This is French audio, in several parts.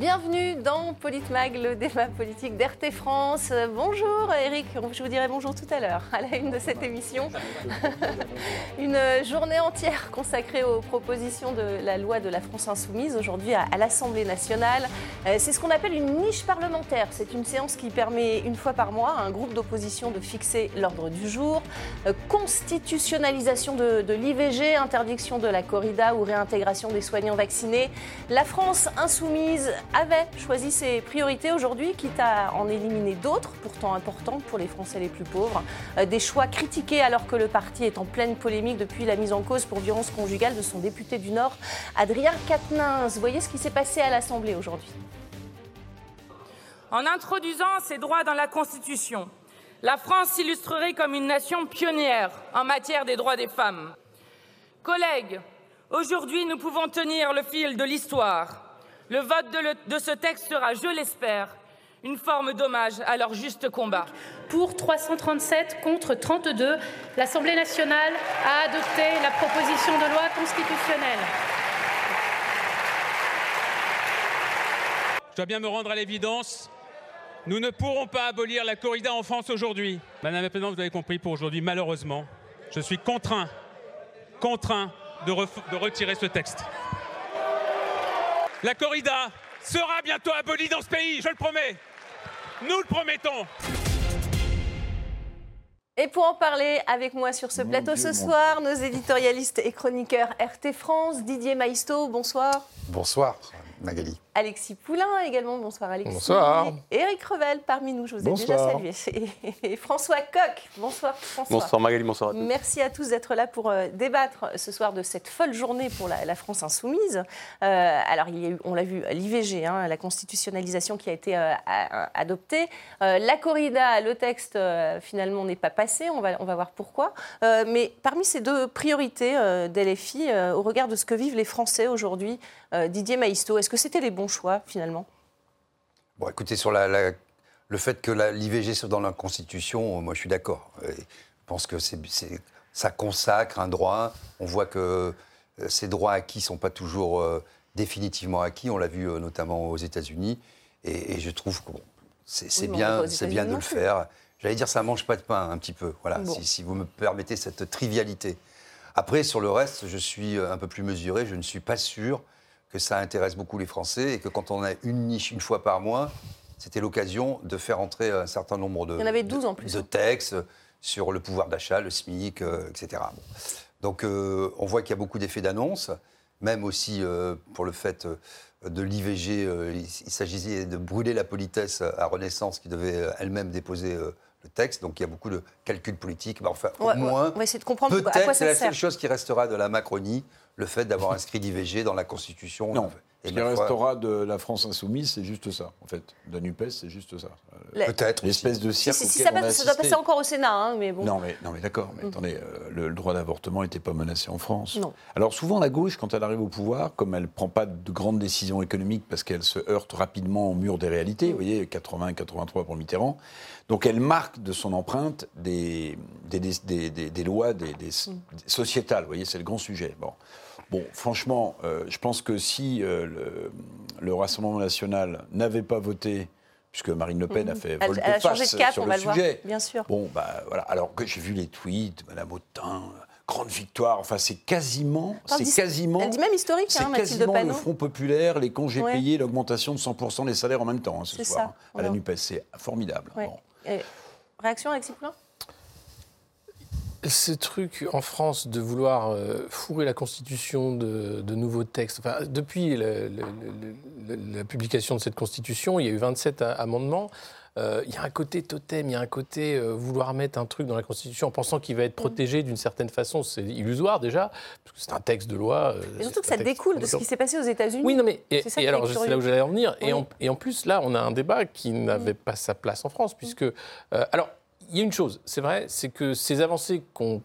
Bienvenue dans Politmag, le débat politique d'RT France. Bonjour Eric, je vous dirai bonjour tout à l'heure à la une de cette émission. Une journée entière consacrée aux propositions de la loi de la France insoumise aujourd'hui à, l'Assemblée nationale. Euh, c'est ce qu'on appelle une niche parlementaire. C'est une séance qui permet une fois par mois à un groupe d'opposition de fixer l'ordre du jour. Euh, constitutionnalisation de l'IVG, interdiction de la corrida ou réintégration des soignants vaccinés. La France insoumise avait choisi ses priorités aujourd'hui, quitte à en éliminer d'autres, pourtant importantes pour les Français les plus pauvres. Euh, des choix critiqués alors que le parti est en pleine polémique depuis la mise en cause pour violence conjugale de son député du Nord, Adrien Quatennens. Voyez ce qui s'est passé à l'Assemblée aujourd'hui. En introduisant ces droits dans la Constitution, la France s'illustrerait comme une nation pionnière en matière des droits des femmes. Collègues, aujourd'hui nous pouvons tenir le fil de l'histoire le vote de, ce texte sera, je l'espère, une forme d'hommage à leur juste combat. Pour 337 contre 32, l'Assemblée nationale a adopté la proposition de loi constitutionnelle. Je dois bien me rendre à l'évidence. Nous ne pourrons pas abolir la corrida en France aujourd'hui. Madame la Présidente, vous avez compris, pour aujourd'hui, malheureusement, je suis contraint, contraint de, de retirer ce texte. La corrida sera bientôt abolie dans ce pays, je le promets. Nous le promettons. Et pour en parler avec moi sur ce plateau ce soir, nos éditorialistes et chroniqueurs RT France, Didier Maisto, bonsoir. Bonsoir, Magali. Alexis Poulain également. Bonsoir Alexis. Bonsoir. Éric Revel parmi nous, je vous ai déjà salué. Et François Coq. Bonsoir François. Bonsoir Magali, bonsoir à tous. Merci à tous d'être là pour euh, débattre ce soir de cette folle journée pour la, France insoumise. Euh, alors il y a eu, on l'a vu, l'IVG, hein, la constitutionnalisation qui a été euh, adoptée. la corrida, le texte finalement n'est pas passé, on va, on va voir pourquoi. mais parmi ces deux priorités d'LFI, au regard de ce que vivent les Français aujourd'hui, Didier Maisto, est-ce que c'était les bons choix, finalement? Bon, écoutez, sur la, le fait que l'IVG soit dans la Constitution, moi, je suis d'accord. Je pense que ça consacre un droit. On voit que euh, ces droits acquis ne sont pas toujours euh, définitivement acquis. On l'a vu euh, notamment aux États-Unis. Et, je trouve que bon, c'est bien, de le faire. J'allais dire, ça mange pas de pain un petit peu. Voilà, si, si, vous me permettez cette trivialité. Après, sur le reste, je suis un peu plus mesuré. Je ne suis pas sûr que ça intéresse beaucoup les Français et que quand on a une niche une fois par mois, c'était l'occasion de faire entrer un certain nombre de, avait 12 en plus, de, hein. textes sur le pouvoir d'achat, le SMIC, euh, etc. Donc euh, on voit qu'il y a beaucoup d'effets d'annonce, même aussi euh, pour le fait de l'IVG, il, s'agissait de brûler la politesse à Renaissance qui devait elle-même déposer le texte, donc il y a beaucoup de calculs politiques. Mais enfin, au moins, peut-être c'est la seule chose qui restera de la Macronie, le fait d'avoir inscrit l'IVG dans la Constitution. Non. Ce qui restera de la France insoumise, c'est juste ça, en fait. De la NUPES, c'est juste ça. Peut-être. L'espèce de cirque. Si, si, ça, doit passer encore au Sénat, hein, mais bon. Non, mais, non, mais d'accord. Mais mm. attendez, euh, le, droit d'avortement n'était pas menacé en France. Non. Alors souvent, la gauche, quand elle arrive au pouvoir, comme elle ne prend pas de grandes décisions économiques parce qu'elle se heurte rapidement au mur des réalités, mm. vous voyez, 80-83 pour Mitterrand, donc elle marque de son empreinte des, des, des, des lois des, mm. sociétales, vous voyez, c'est le grand sujet. Bon. Bon, franchement, euh, je pense que si euh, le, Rassemblement national n'avait pas voté, puisque Marine Le Pen a fait volte-face sur le sujet, bien sûr. Bon, bah voilà. Alors que j'ai vu les tweets, Madame Autain, grande victoire. Enfin, c'est quasiment, c'est quasiment. Elle dit même historique, hein, Mathilde quasiment le Front populaire, les congés payés, l'augmentation de 100% des salaires en même temps hein, ce soir ça. à la Nupes. C'est formidable. réaction, Alexis Poulain? Ce truc en France de vouloir euh, fourrer la Constitution de, nouveaux textes, enfin, depuis la publication de cette Constitution, il y a eu 27 amendements. Euh, il y a un côté totem, il y a un côté euh, vouloir mettre un truc dans la Constitution en pensant qu'il va être protégé d'une certaine façon. C'est illusoire déjà, parce que c'est un texte de loi. Mais surtout que ça découle de ce qui s'est passé aux États-Unis. Oui, non, mais. Et, alors, c'est là où j'allais en venir. Et, en, et, en, plus, là, on a un débat qui n'avait pas sa place en France, puisque. alors, il y a une chose, c'est vrai, c'est que ces avancées qu'on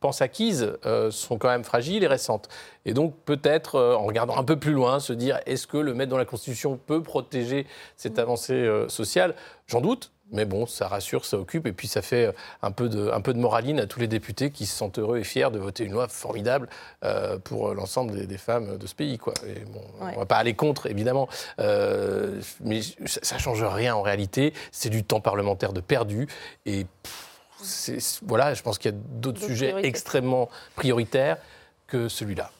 pense acquises euh, sont quand même fragiles et récentes. Et donc peut-être, euh, en regardant un peu plus loin, se dire est-ce que le mettre dans la Constitution peut protéger cette avancée euh, sociale? J'en doute. Mais bon, ça rassure, ça occupe, et puis ça fait euh, un peu de, un peu de moraline à tous les députés qui se sentent heureux et fiers de voter une loi formidable euh, pour l'ensemble des, femmes de ce pays. Quoi. Et bon, On ne va pas aller contre, évidemment, euh, mais ça ne change rien en réalité. C'est du temps parlementaire de perdu, et voilà, je pense qu'il y a d'autres sujets extrêmement prioritaires que celui-là.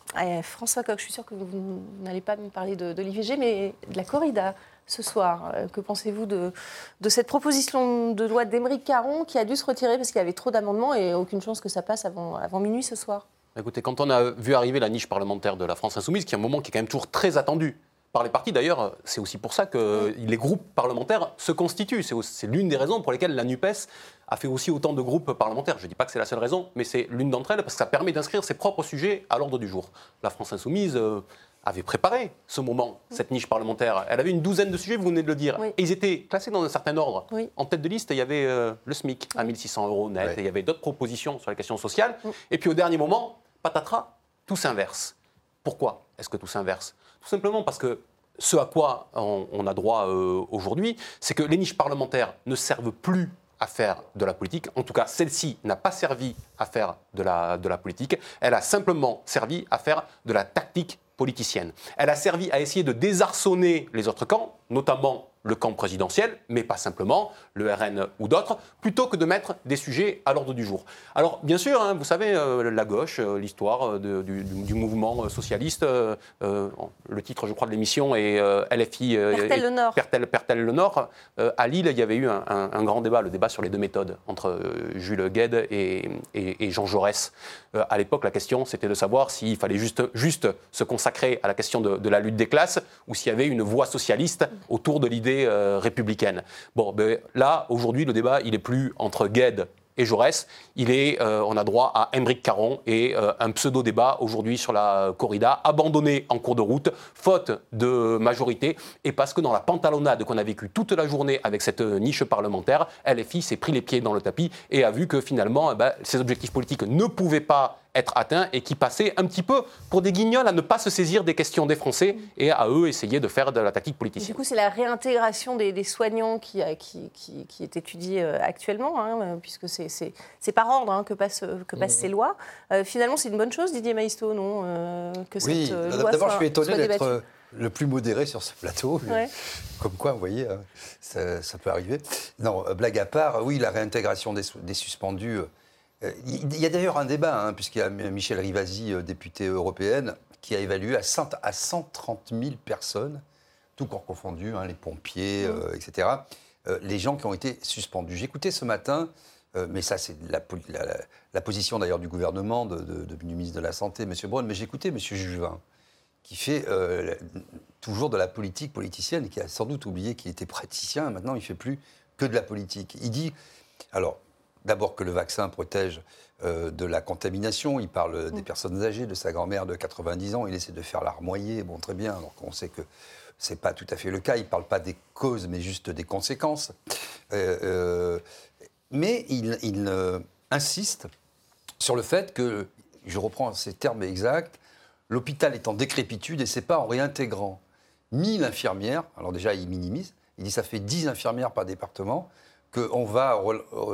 François Coq, je suis sûr que vous n'allez pas me parler de, de l'IVG, mais de la corrida ce soir. Euh, que pensez-vous de, de, cette proposition de loi d'Émeric Caron qui a dû se retirer parce qu'il y avait trop d'amendements et aucune chance que ça passe avant, avant minuit ce soir? Écoutez, quand on a vu arriver la niche parlementaire de la France Insoumise, qui est un moment qui est quand même toujours très attendu par les partis, d'ailleurs, c'est aussi pour ça que les groupes parlementaires se constituent. C'est l'une des raisons pour lesquelles la NUPES a fait aussi autant de groupes parlementaires. Je ne dis pas que c'est la seule raison, mais c'est l'une d'entre elles parce que ça permet d'inscrire ses propres sujets à l'ordre du jour. La France Insoumise. Avait préparé ce moment, cette niche parlementaire. Elle avait une douzaine de sujets, vous venez de le dire. Et ils étaient classés dans un certain ordre. En tête de liste, il y avait euh, le SMIC à 1600 euros net, et il y avait d'autres propositions sur la question sociale. Et puis au dernier moment, patatras, tout s'inverse. Pourquoi est-ce que tout s'inverse? Tout simplement parce que ce à quoi on, a droit euh, aujourd'hui, c'est que les niches parlementaires ne servent plus à faire de la politique. En tout cas, celle-ci n'a pas servi à faire de la, de la politique. Elle a simplement servi à faire de la tactique politicienne. Elle a servi à essayer de désarçonner les autres camps, notamment le camp présidentiel, mais pas simplement, le RN ou d'autres, plutôt que de mettre des sujets à l'ordre du jour. Alors, bien sûr, hein, vous savez, euh, la gauche, euh, l'histoire euh, du, mouvement socialiste, le titre, je crois, de l'émission est LFI. Pertel le Nord. Pertel, le Nord. à Lille, il y avait eu un, grand débat, le débat sur les deux méthodes, entre Jules Gued et, Jean Jaurès. à l'époque, la question, c'était de savoir s'il fallait juste, juste se consacrer à la question de, de la lutte des classes ou s'il y avait une voie socialiste autour de l'idée euh, républicaine. Bon, ben, là, aujourd'hui, le débat, il est plus entre Gued et Jaurès. Il est, euh, on a droit à Emeric Caron et euh, un pseudo-débat aujourd'hui sur la corrida, abandonné en cours de route, faute de majorité, et parce que dans la pantalonnade qu'on a vécue toute la journée avec cette niche parlementaire, LFI s'est pris les pieds dans le tapis et a vu que finalement, eh ben, ses objectifs politiques ne pouvaient pas être atteints et qui passaient un petit peu pour des guignols à ne pas se saisir des questions des Français et à eux essayer de faire de la tactique politique. Du coup, c'est la réintégration des, soignants qui, qui, qui, est étudiée euh, actuellement, hein, puisque c'est par ordre hein, que, passent, que passent mmh. ces lois. Euh, finalement, c'est une bonne chose, Didier Maisto, non euh, que Oui, d'abord, je suis étonné d'être le plus modéré sur ce plateau. Comme quoi, vous voyez, ça, peut arriver. Non, blague à part, oui, la réintégration des, des suspendus euh, il y a d'ailleurs un débat, hein, puisqu'il y a Michel Rivasi, euh, députée européenne, qui a évalué à, 130 000 personnes, tout corps confondu, hein, les pompiers, mmh. euh, etc., les gens qui ont été suspendus. J'écoutais ce matin, mais ça c'est la, position d'ailleurs du gouvernement, du ministre de la Santé, M. Braun, mais j'écoutais M. Juvin, qui fait toujours de la politique politicienne et qui a sans doute oublié qu'il était praticien, maintenant il ne fait plus que de la politique. Il dit, alors D'abord que le vaccin protège euh, de la contamination. Il parle des mm. personnes âgées, de sa grand-mère de 90 ans. Il essaie de faire larmoyer. Bon, très bien. Alors qu'on sait que ce n'est pas tout à fait le cas. Il ne parle pas des causes, mais juste des conséquences. Euh, euh, mais il, insiste sur le fait que, je reprends ces termes exacts, l'hôpital est en décrépitude et c'est pas en réintégrant 1000 infirmières. Alors déjà, il minimise. Il dit ça fait 10 infirmières par département qu'on va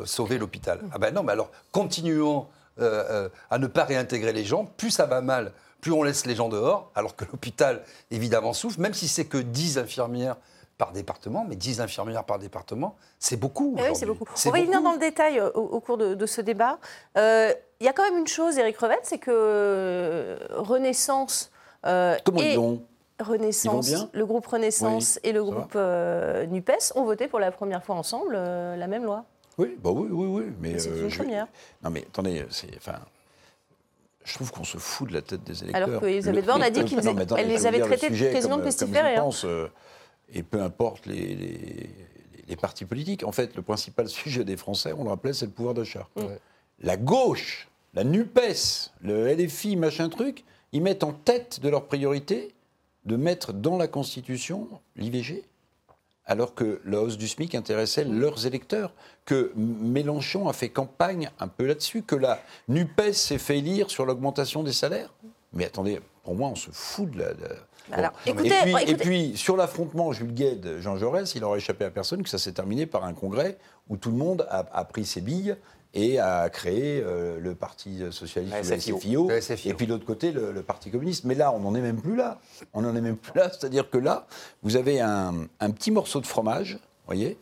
sauver l'hôpital. Ah ben non, mais alors continuons euh, euh, à ne pas réintégrer les gens, plus ça va mal, plus on laisse les gens dehors, alors que l'hôpital, évidemment, souffre, même si c'est que 10 infirmières par département, mais 10 infirmières par département, c'est beaucoup. Eh oui, c'est beaucoup. On va y venir dans le détail euh, au, cours de, ce débat. Il y a quand même une chose, Éric Revette, c'est que Renaissance... Comment ils vont Renaissance, le groupe Renaissance et le groupe euh, NUPES ont voté pour la première fois ensemble euh, la même loi. Oui, bah oui, oui, oui. Mais c'est une euh, première. Non, mais attendez, c'est, enfin, je trouve qu'on se fout de la tête des électeurs. Alors qu'Elisabeth Borne a dit qu'elle les avait traités de président de pestiférés. et peu importe les, les, partis politiques. En fait, le principal sujet des Français, on le rappelait, c'est le pouvoir d'achat. La gauche, la NUPES, le LFI, machin truc, ils mettent en tête de leurs priorités de mettre dans la Constitution l'IVG alors que la hausse du SMIC intéressait leurs électeurs, que Mélenchon a fait campagne un peu là-dessus, que la NUPES s'est fait lire sur l'augmentation des salaires. Mais attendez, pour moi, on se fout de la, Alors, et, écoutez, puis, écoutez- et puis, sur l'affrontement Jules Gued, Jean Jaurès, il aurait échappé à personne que ça s'est terminé par un congrès où tout le monde a, a pris ses billes et a créé euh, le Parti socialiste, le SFIO. SFIO, Le SFIO. et puis de l'autre côté le, le Parti communiste. Mais là, on n'en est même plus là. On n'en est même plus là. C'est-à-dire que là, vous avez un, un petit morceau de fromage, voyez,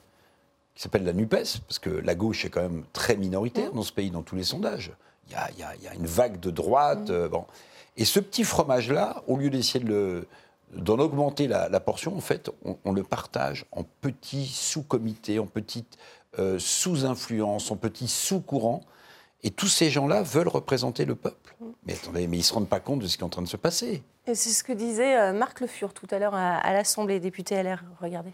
qui s'appelle la NUPES, parce que la gauche est quand même très minoritaire dans ce pays, dans tous les sondages. Il y a, il y a- il y a une vague de droite. euh, bon. Et ce petit fromage-là, au lieu d'essayer de le- d'en augmenter la, la portion, en fait, on, on le partage en petits sous-comités, en petites euh, sous-influences, en petits sous-courants. Et tous ces gens-là veulent représenter le peuple. Mais attendez, mais ils ne se rendent pas compte de ce qui est en train de se passer. Et c'est ce que disait euh, Marc Le Fur tout à l'heure à, à l'Assemblée, député LR. Regardez.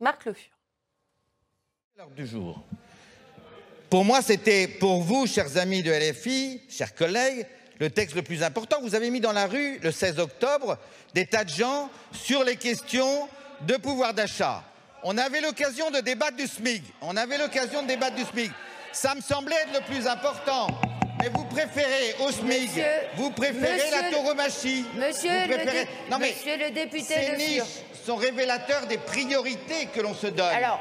Marc Le Fur. L'ordre du jour. Pour moi, c'était pour vous, chers amis de LFI, chers collègues, le texte le plus important. Vous avez mis dans la rue, le 16 octobre, des tas de gens sur les questions de pouvoir d'achat. On avait l'occasion de débattre du SMIC. On avait l'occasion de débattre du SMIC. Ça me semblait être le plus important. Mais vous préférez au Monsieur- vous préférez la tauromachie. Monsieur vous le dé- non mais Monsieur le député ces niches sont révélateurs des priorités que l'on se donne. Alors,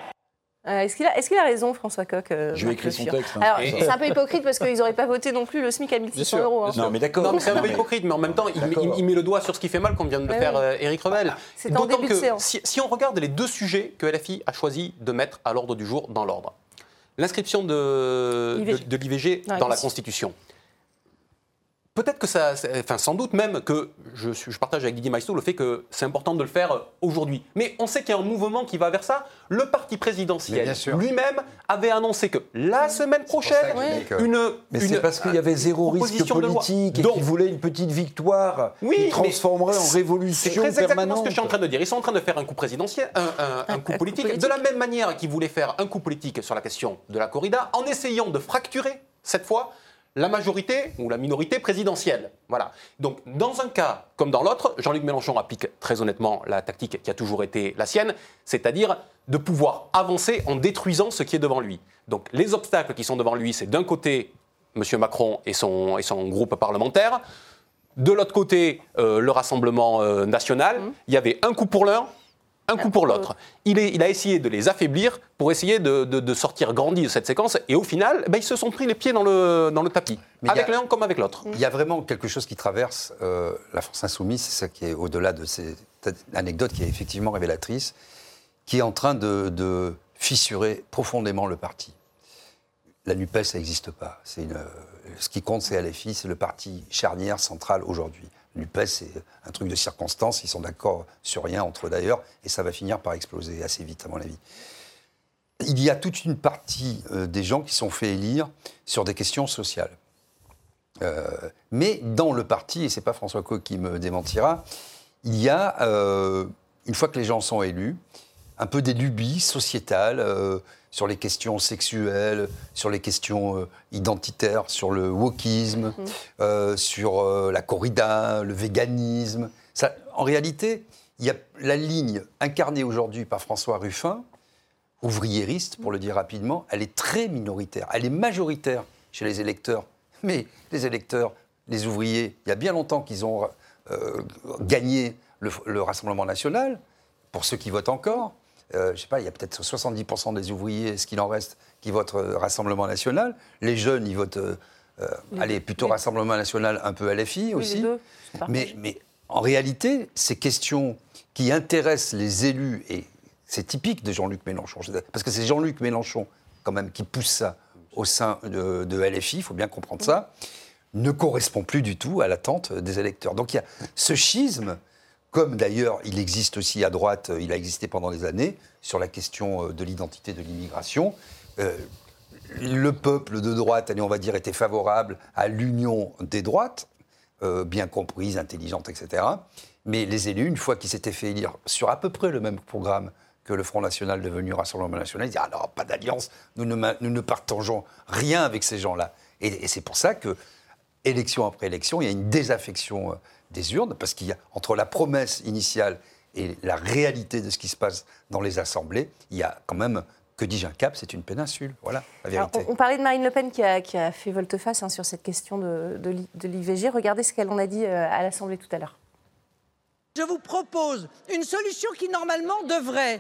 Euh, Est-ce qu'il a, raison, François Coq euh, Je vais écrire son texte, hein. Alors, c'est un peu hypocrite parce qu'ils n'auraient pas voté non plus le SMIC à 1600 sûr, euros. hein. Non, mais d'accord. C'est un peu hypocrite, mais en même temps, il, met- D'accord. il- il met le doigt sur ce qui fait mal, comme vient de le Ouais, faire oui. euh, Éric Revel. C'était en début de séance. si, si on regarde les deux sujets que LFI a choisi de mettre à l'ordre du jour dans l'ordre, l'inscription de, IVG. de, de l'IVG Ouais, dans la. Constitution. Peut-être que ça, c'est- enfin sans doute même que je, partage avec Didier Maistre le fait que c'est important de le faire aujourd'hui. Mais on sait qu'il y a un mouvement qui va vers ça. Le parti présidentiel lui-même avait annoncé que la semaine prochaine, que une, Mais c'est parce qu'il y avait zéro risque politique et Donc- qu'ils voulaient une petite victoire Oui, qui mais transformerait en révolution C'est très exactement permanente. ce que je suis en train de dire. Ils sont en train de faire un coup présidentiel, un, un- un Un- coup un coup politique, politique. de la même manière qu'ils voulaient faire un coup politique sur la question de la corrida, en essayant de fracturer, cette fois, la majorité ou la minorité présidentielle. Voilà. Donc, dans un cas comme dans l'autre, Jean-Luc Mélenchon applique très honnêtement la tactique qui a toujours été la sienne, c'est-à-dire de pouvoir avancer en détruisant ce qui est devant lui. Donc, les obstacles qui sont devant lui, c'est d'un côté M. Macron et son, et son groupe parlementaire, de l'autre côté, euh, le Rassemblement euh, national, il y avait un coup pour l'un, un coup pour l'autre. Il, a essayé de les affaiblir pour essayer de, de- de sortir grandi de cette séquence. Et au final, ben, ils se sont pris les pieds dans le, dans le tapis, Mais avec l'un comme avec l'autre. Il y a vraiment quelque chose qui traverse euh, la France insoumise, c'est ça qui est au-delà de cette anecdote qui est effectivement révélatrice, qui est en train de, de fissurer profondément le parti. La NUPES, ça n'existe pas. Une, ce qui compte, c'est LFI, c'est le parti charnière central aujourd'hui. NUPES, c'est un truc de circonstance, ils sont d'accord sur rien entre eux d'ailleurs, et ça va finir par exploser assez vite, à mon avis. Il y a toute une partie euh, des gens qui sont fait élire sur des questions sociales. Euh, mais dans le parti, et c'est pas François Coq qui me démentira, il y a, euh, une fois que les gens sont élus, un peu des lubies sociétales sur les questions sexuelles, sur les questions euh, identitaires, sur le wokisme, euh, sur euh, la corrida, le véganisme. Ça, en réalité, il y a la ligne incarnée aujourd'hui par François Ruffin, ouvriériste, pour le dire rapidement, elle est très minoritaire. Elle est majoritaire chez les électeurs. Mais les électeurs, les ouvriers, il y a bien longtemps qu'ils ont gagné le, le Rassemblement national, pour ceux qui votent encore. Euh, je sais pas, il y a peut-être 70% des ouvriers, ce qu'il en reste, qui votent euh, Rassemblement national. Les jeunes, ils votent, euh, euh, allez, plutôt Rassemblement national, un peu LFI Oui, aussi. Mais, mais en réalité, ces questions qui intéressent les élus, et c'est typique de Jean-Luc Mélenchon, parce que c'est Jean-Luc Mélenchon quand même qui pousse ça au sein de, de LFI, il faut bien comprendre ça, ne correspond plus du tout à l'attente des électeurs. Donc il y a ce schisme, comme d'ailleurs il existe aussi à droite, il a existé pendant des années, sur la question euh, de l'identité de l'immigration. Euh, le peuple de droite, allez, on va dire, était favorable à l'union des droites, euh, bien comprise, intelligente, etc. Mais les élus, une fois qu'ils s'étaient fait élire sur à peu près le même programme que le Front National devenu Rassemblement National, ils disaient Ah non, pas d'alliance, nous ne, partageons rien avec ces gens-là. Et, et c'est pour ça que, élection après élection, il y a une désaffection euh, des urnes, parce qu'il y a, entre la promesse initiale et la réalité de ce qui se passe dans les assemblées, il y a quand même que dis-je, un cap, c'est une péninsule. Voilà la vérité. on, parlait de Marine Le Pen qui a, qui a fait volte-face hein, sur cette question de, de l'IVG. Regardez ce qu'elle en a dit euh, à l'Assemblée tout à l'heure. Je vous propose une solution qui normalement devrait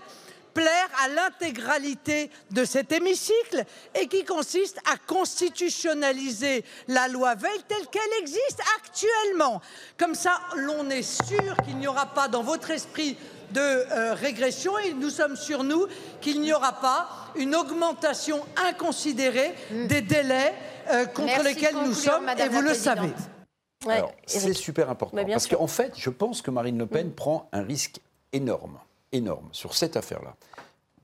plaire à l'intégralité de cet hémicycle et qui consiste à constitutionnaliser la loi Veil telle qu'elle existe actuellement. Comme ça, l'on est sûr qu'il n'y aura pas dans votre esprit de euh, régression et nous sommes sûrs, nous, qu'il n'y aura pas une augmentation inconsidérée mm. des délais euh, contre lesquels nous sommes et vous le savez. c'est super important parce qu'en fait, je pense que Marine Le Pen mm. prend un risque énorme énorme sur cette affaire-là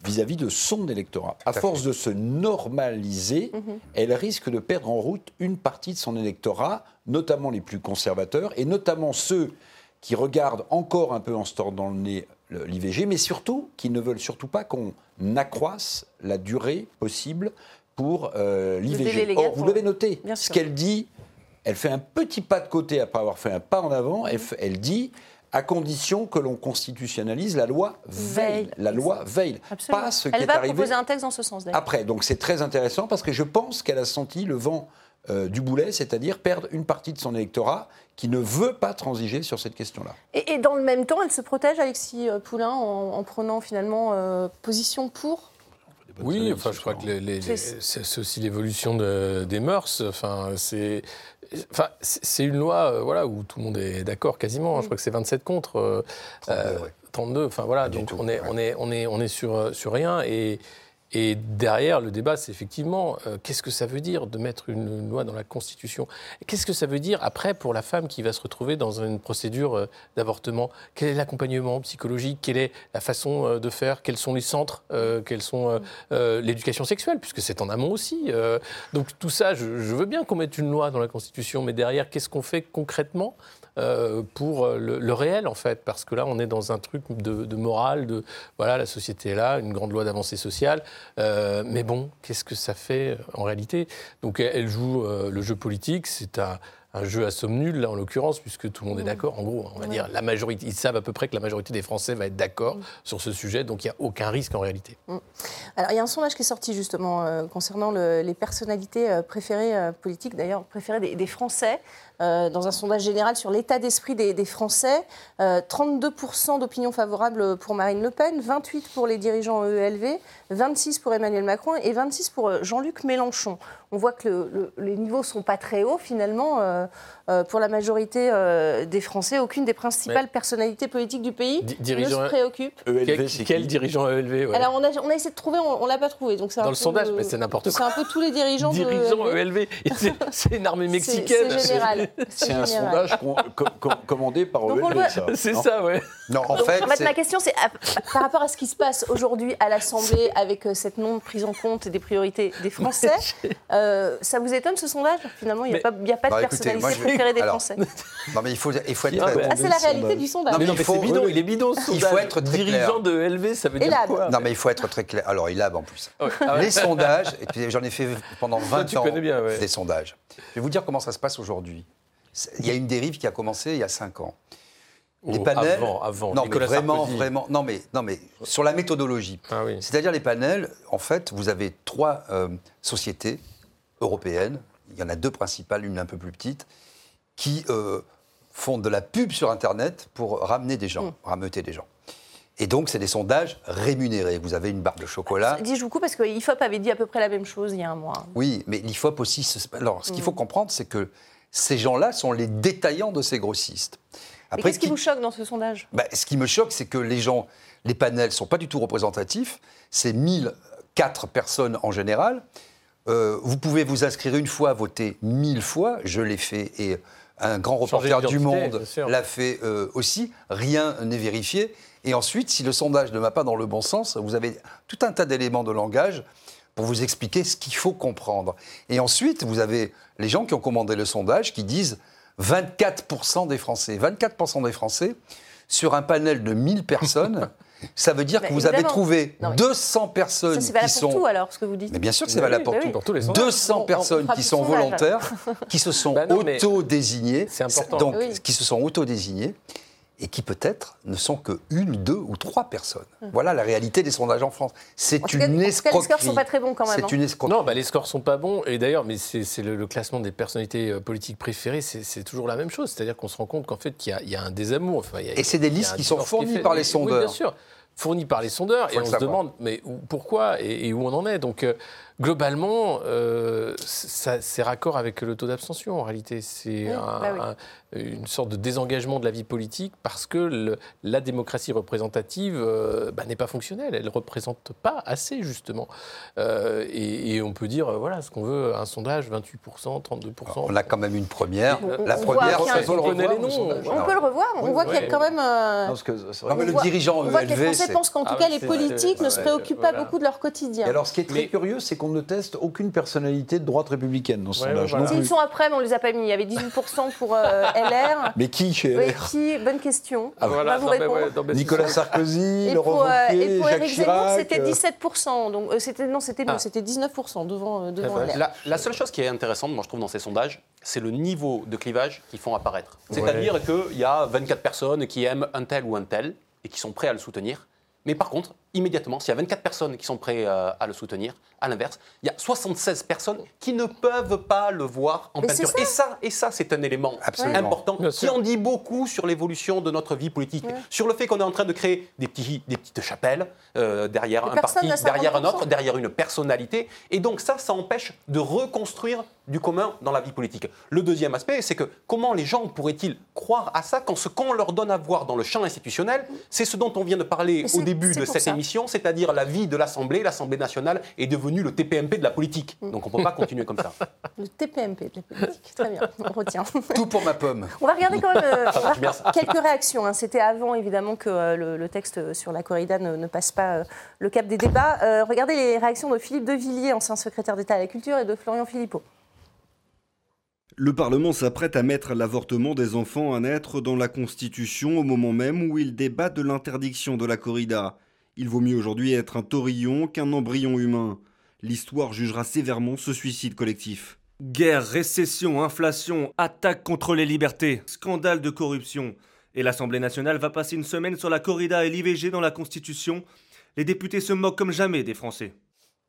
vis-à-vis de son électorat. À force de se normaliser, mhm. elle risque de perdre en route une partie de son électorat, notamment les plus conservateurs, et notamment ceux qui regardent encore un peu en se tordant le nez l'IVG, mais surtout qui ne veulent surtout pas qu'on accroisse la durée possible pour euh, l'IVG. Or, vous l'avez noté, ce qu'elle dit, elle fait un petit pas de côté après avoir fait un pas en avant, elle dit à condition que l'on constitutionnalise la loi Veil. La loi Veil. Pas ce Elle qui va est arrivé proposer un texte dans ce sens. Après, donc c'est très intéressant parce que je pense qu'elle a senti le vent euh, du boulet, c'est-à-dire perdre une partie de son électorat qui ne veut pas transiger sur cette question-là. Et, dans le même temps, elle se protège, Alexis euh, Poulain, en, prenant finalement euh, position pour? Oui, enfin, je crois que c'est aussi l'évolution des mœurs. Enfin, c'est Enfin, c'est une loi euh, voilà, où tout le monde est d'accord quasiment. Hein. Je crois que c'est 27 contre 32. Euh, enfin voilà, donc on est, on est, on est, on est sur, sur rien. Et, et derrière, le débat, c'est effectivement euh, qu'est-ce que ça veut dire de mettre une loi dans la Constitution? Qu'est-ce que ça veut dire après pour la femme qui va se retrouver dans une procédure euh, d'avortement? Quel est l'accompagnement psychologique? Quelle est la façon euh, de faire? Quels sont les centres Quelles sont l'éducation sexuelle? Puisque c'est en amont aussi. donc tout ça, je veux bien qu'on mette une loi dans la Constitution, mais derrière, qu'est-ce qu'on fait concrètement pour le, réel, en fait, parce que là, on est dans un truc de, morale, de voilà, la société est là, une grande loi d'avancée sociale, euh, mais bon, qu'est-ce que ça fait euh, en réalité? Donc, elle joue le jeu politique, c'est un jeu à somme nulle, là en l'occurrence, puisque tout le monde est d'accord. En gros, on va dire la majorité, ils savent à peu près que la majorité des Français va être d'accord sur ce sujet, donc il n'y a aucun risque en réalité. Alors il y a un sondage qui est sorti justement concernant les personnalités préférées politiques, d'ailleurs préférées des Français. Euh, dans un sondage général sur l'état d'esprit des, Français. 32% euh, d'opinion favorable pour Marine Le Pen, 28% pour les dirigeants EELV, 26% pour Emmanuel Macron et 26% pour euh, Jean-Luc Mélenchon. On voit que les niveaux ne sont pas très hauts finalement pour la majorité des Français. Aucune des principales personnalités politiques du pays ne se préoccupe. ELV, quel, quel dirigeant EELV Alors on a, on a, essayé de trouver, on ne l'a pas trouvé. Donc Dans le sondage, mais c'est n'importe quoi. C'est un peu tous les dirigeants. Dirigeants EELV, c'est une armée mexicaine. C'est général. C'est un sondage commandé par OLV, ça. C'est ça, ouais. Non, en fait, ma question, c'est par rapport à ce qui se passe aujourd'hui à l'Assemblée avec euh, cette non prise en compte des priorités des Français, euh, ça vous étonne ce sondage? Finalement, il n'y a, pas de bah, personnalité préférée des Français. Non, mais il faut, il faut être. Ah, c'est la réalité du sondage. Non, mais, c'est bidon, il est bidon ce sondage. Il faut être très Dirigeant de LV, ça veut dire quoi Non, mais il faut être très clair. Alors, il a en plus. Ah Les sondages, et j'en ai fait pendant 20 ans des sondages. Je vais vous dire comment ça se passe aujourd'hui. Il y a une dérive qui a commencé il y a cinq ans. Les oh, panels, avant, avant. Non, mais vraiment, vraiment. Non, mais, non, mais sur la méthodologie. Ah C'est-à-dire les panels, en fait, vous avez trois euh, sociétés européennes. Il y en a deux principales, une un peu plus petite, qui euh, font de la pub sur Internet pour ramener des gens, mm. rameuter des gens. Et donc, c'est des sondages rémunérés. Vous avez une barre de chocolat. Dis, je vous coupe parce que l'IFOP avait dit à peu près la même chose il y a un mois. Oui, mais l'IFOP aussi. Alors, ce qu'il mm. faut comprendre, c'est que ces gens-là sont les détaillants de ces grossistes. Qu'est-ce qui, vous choque dans ce sondage? Bah, Ce qui me choque, c'est que les gens, les panels ne sont pas du tout représentatifs. C'est 1004 personnes en général. Euh, vous pouvez vous inscrire une fois, voter 1000 fois. Je l'ai fait et un grand reporter du Monde l'a fait euh, aussi. Rien n'est vérifié. Et ensuite, si le sondage ne va pas dans le bon sens, vous avez tout un tas d'éléments de langage pour vous expliquer ce qu'il faut comprendre. Et ensuite, vous avez les gens qui ont commandé le sondage qui disent 24% des Français. 24% des Français, sur un panel de 1000 personnes, ça veut dire que vous avez trouvé 200 personnes ça, qui sont. pour tout alors, ce que vous dites. Mais bien sûr que c'est valable pour, tout. tous les 200 personnes qui sont volontaires, qui se sont bah auto-désignées, donc qui se sont auto-désignées et qui peut-être ne sont que une, deux ou trois personnes. Voilà la réalité des sondages en France. C'est En tout cas- une en tout cas, escroquerie. les scores sont pas très bons quand même, C'est hein. une escroquerie. Non, bah, les scores sont pas bons. Et d'ailleurs, mais c'est c'est le, le classement des personnalités euh, politiques préférées, c'est c'est toujours la même chose. C'est-à-dire qu'on se rend compte qu'en fait, il y, a- il y a un désamour. Enfin, il y a- Et c'est des listes qui sont fournies par les Oui, sondeurs. bien sûr. Fournies par les sondeurs. Et on se demande, mais où- pourquoi et, et où on en est Donc, euh, globalement, euh, ça- c'est raccord avec le taux d'abstention, en réalité. C'est un- bah oui. un- une sorte de désengagement de la vie politique parce que le- la démocratie représentative euh, bah, n'est pas fonctionnelle. Elle ne représente pas assez, justement. Euh, et, et on peut dire, euh, voilà, ce qu'on veut, un sondage, 28%, 32%. On a quand même une première. On- la on première, on le peut le revoir, on Oui, voit qu'il y a quand même. euh, Non, parce que Non, mais le voit- dirigeant On voit que les ELV, Français pensent qu'en tout Ah cas les politiques ne se préoccupent pas beaucoup de leur quotidien. Et alors, ce qui est très curieux, c'est qu'on ne teste aucune personnalité de droite républicaine dans ce Ouais, sondage. voilà. non S'ils plus. sont après, mais on les a pas mis. Il y avait 18% pour euh, LR. Mais qui chez Oui, LR qui Bonne question. Ah, on voilà, va vous mais répondre. ouais, Nicolas. Sarkozy, Et Laurent pour, euh, Wauquiez, et pour Éric Zemmour, Chirac. c'était euh, 17%. Donc, euh, c'était, non, c'était Ah. c'était 19% devant, euh, devant LR. La, la seule chose qui est intéressante, moi je trouve, dans ces sondages, c'est le niveau de clivage qu'ils font apparaître. C'est-à-dire qu'il y a 24 personnes qui aiment un tel ou un tel et qui sont prêts à le soutenir. Mais par contre, immédiatement, s'il y a 24 personnes qui sont prêtes euh, à le soutenir, à l'inverse, il y a 76 personnes qui ne peuvent pas le voir en Mais peinture. ça. Et ça, et ça c'est un élément Absolument. important qui en dit beaucoup sur l'évolution de notre vie politique, sur le fait qu'on est en train de créer des, petits, des petites chapelles euh, derrière un parti, derrière un 50%. autre, derrière une personnalité. Et donc ça, ça empêche de reconstruire du commun dans la vie politique. Le deuxième aspect, c'est que comment les gens pourraient-ils croire à ça quand ce qu'on leur donne à voir dans le champ institutionnel, c'est ce dont on vient de parler au début de cette ça. C'est-à-dire la vie de l'Assemblée. L'Assemblée nationale est devenue le TPMP de la politique. Mm. Donc on ne peut pas continuer comme ça. Le TPMP de la politique. Très bien, on retient. Tout pour ma pomme. On va regarder quand même euh, va- quelques réactions. hein. C'était avant, évidemment, que euh, le, le texte sur la corrida ne, ne passe pas euh, le cap des débats. Euh, regardez les réactions de Philippe de Villiers, ancien secrétaire d'État à la Culture, et de Florian Philippot. Le Parlement s'apprête à mettre l'avortement des enfants à naître dans la Constitution au moment même où il débat de l'interdiction de la corrida. Il vaut mieux aujourd'hui être un taurillon qu'un embryon humain. L'histoire jugera sévèrement ce suicide collectif. Guerre, récession, inflation, attaque contre les libertés, scandale de corruption. Et l'Assemblée nationale va passer une semaine sur la corrida et l'IVG dans la Constitution. Les députés se moquent comme jamais des Français.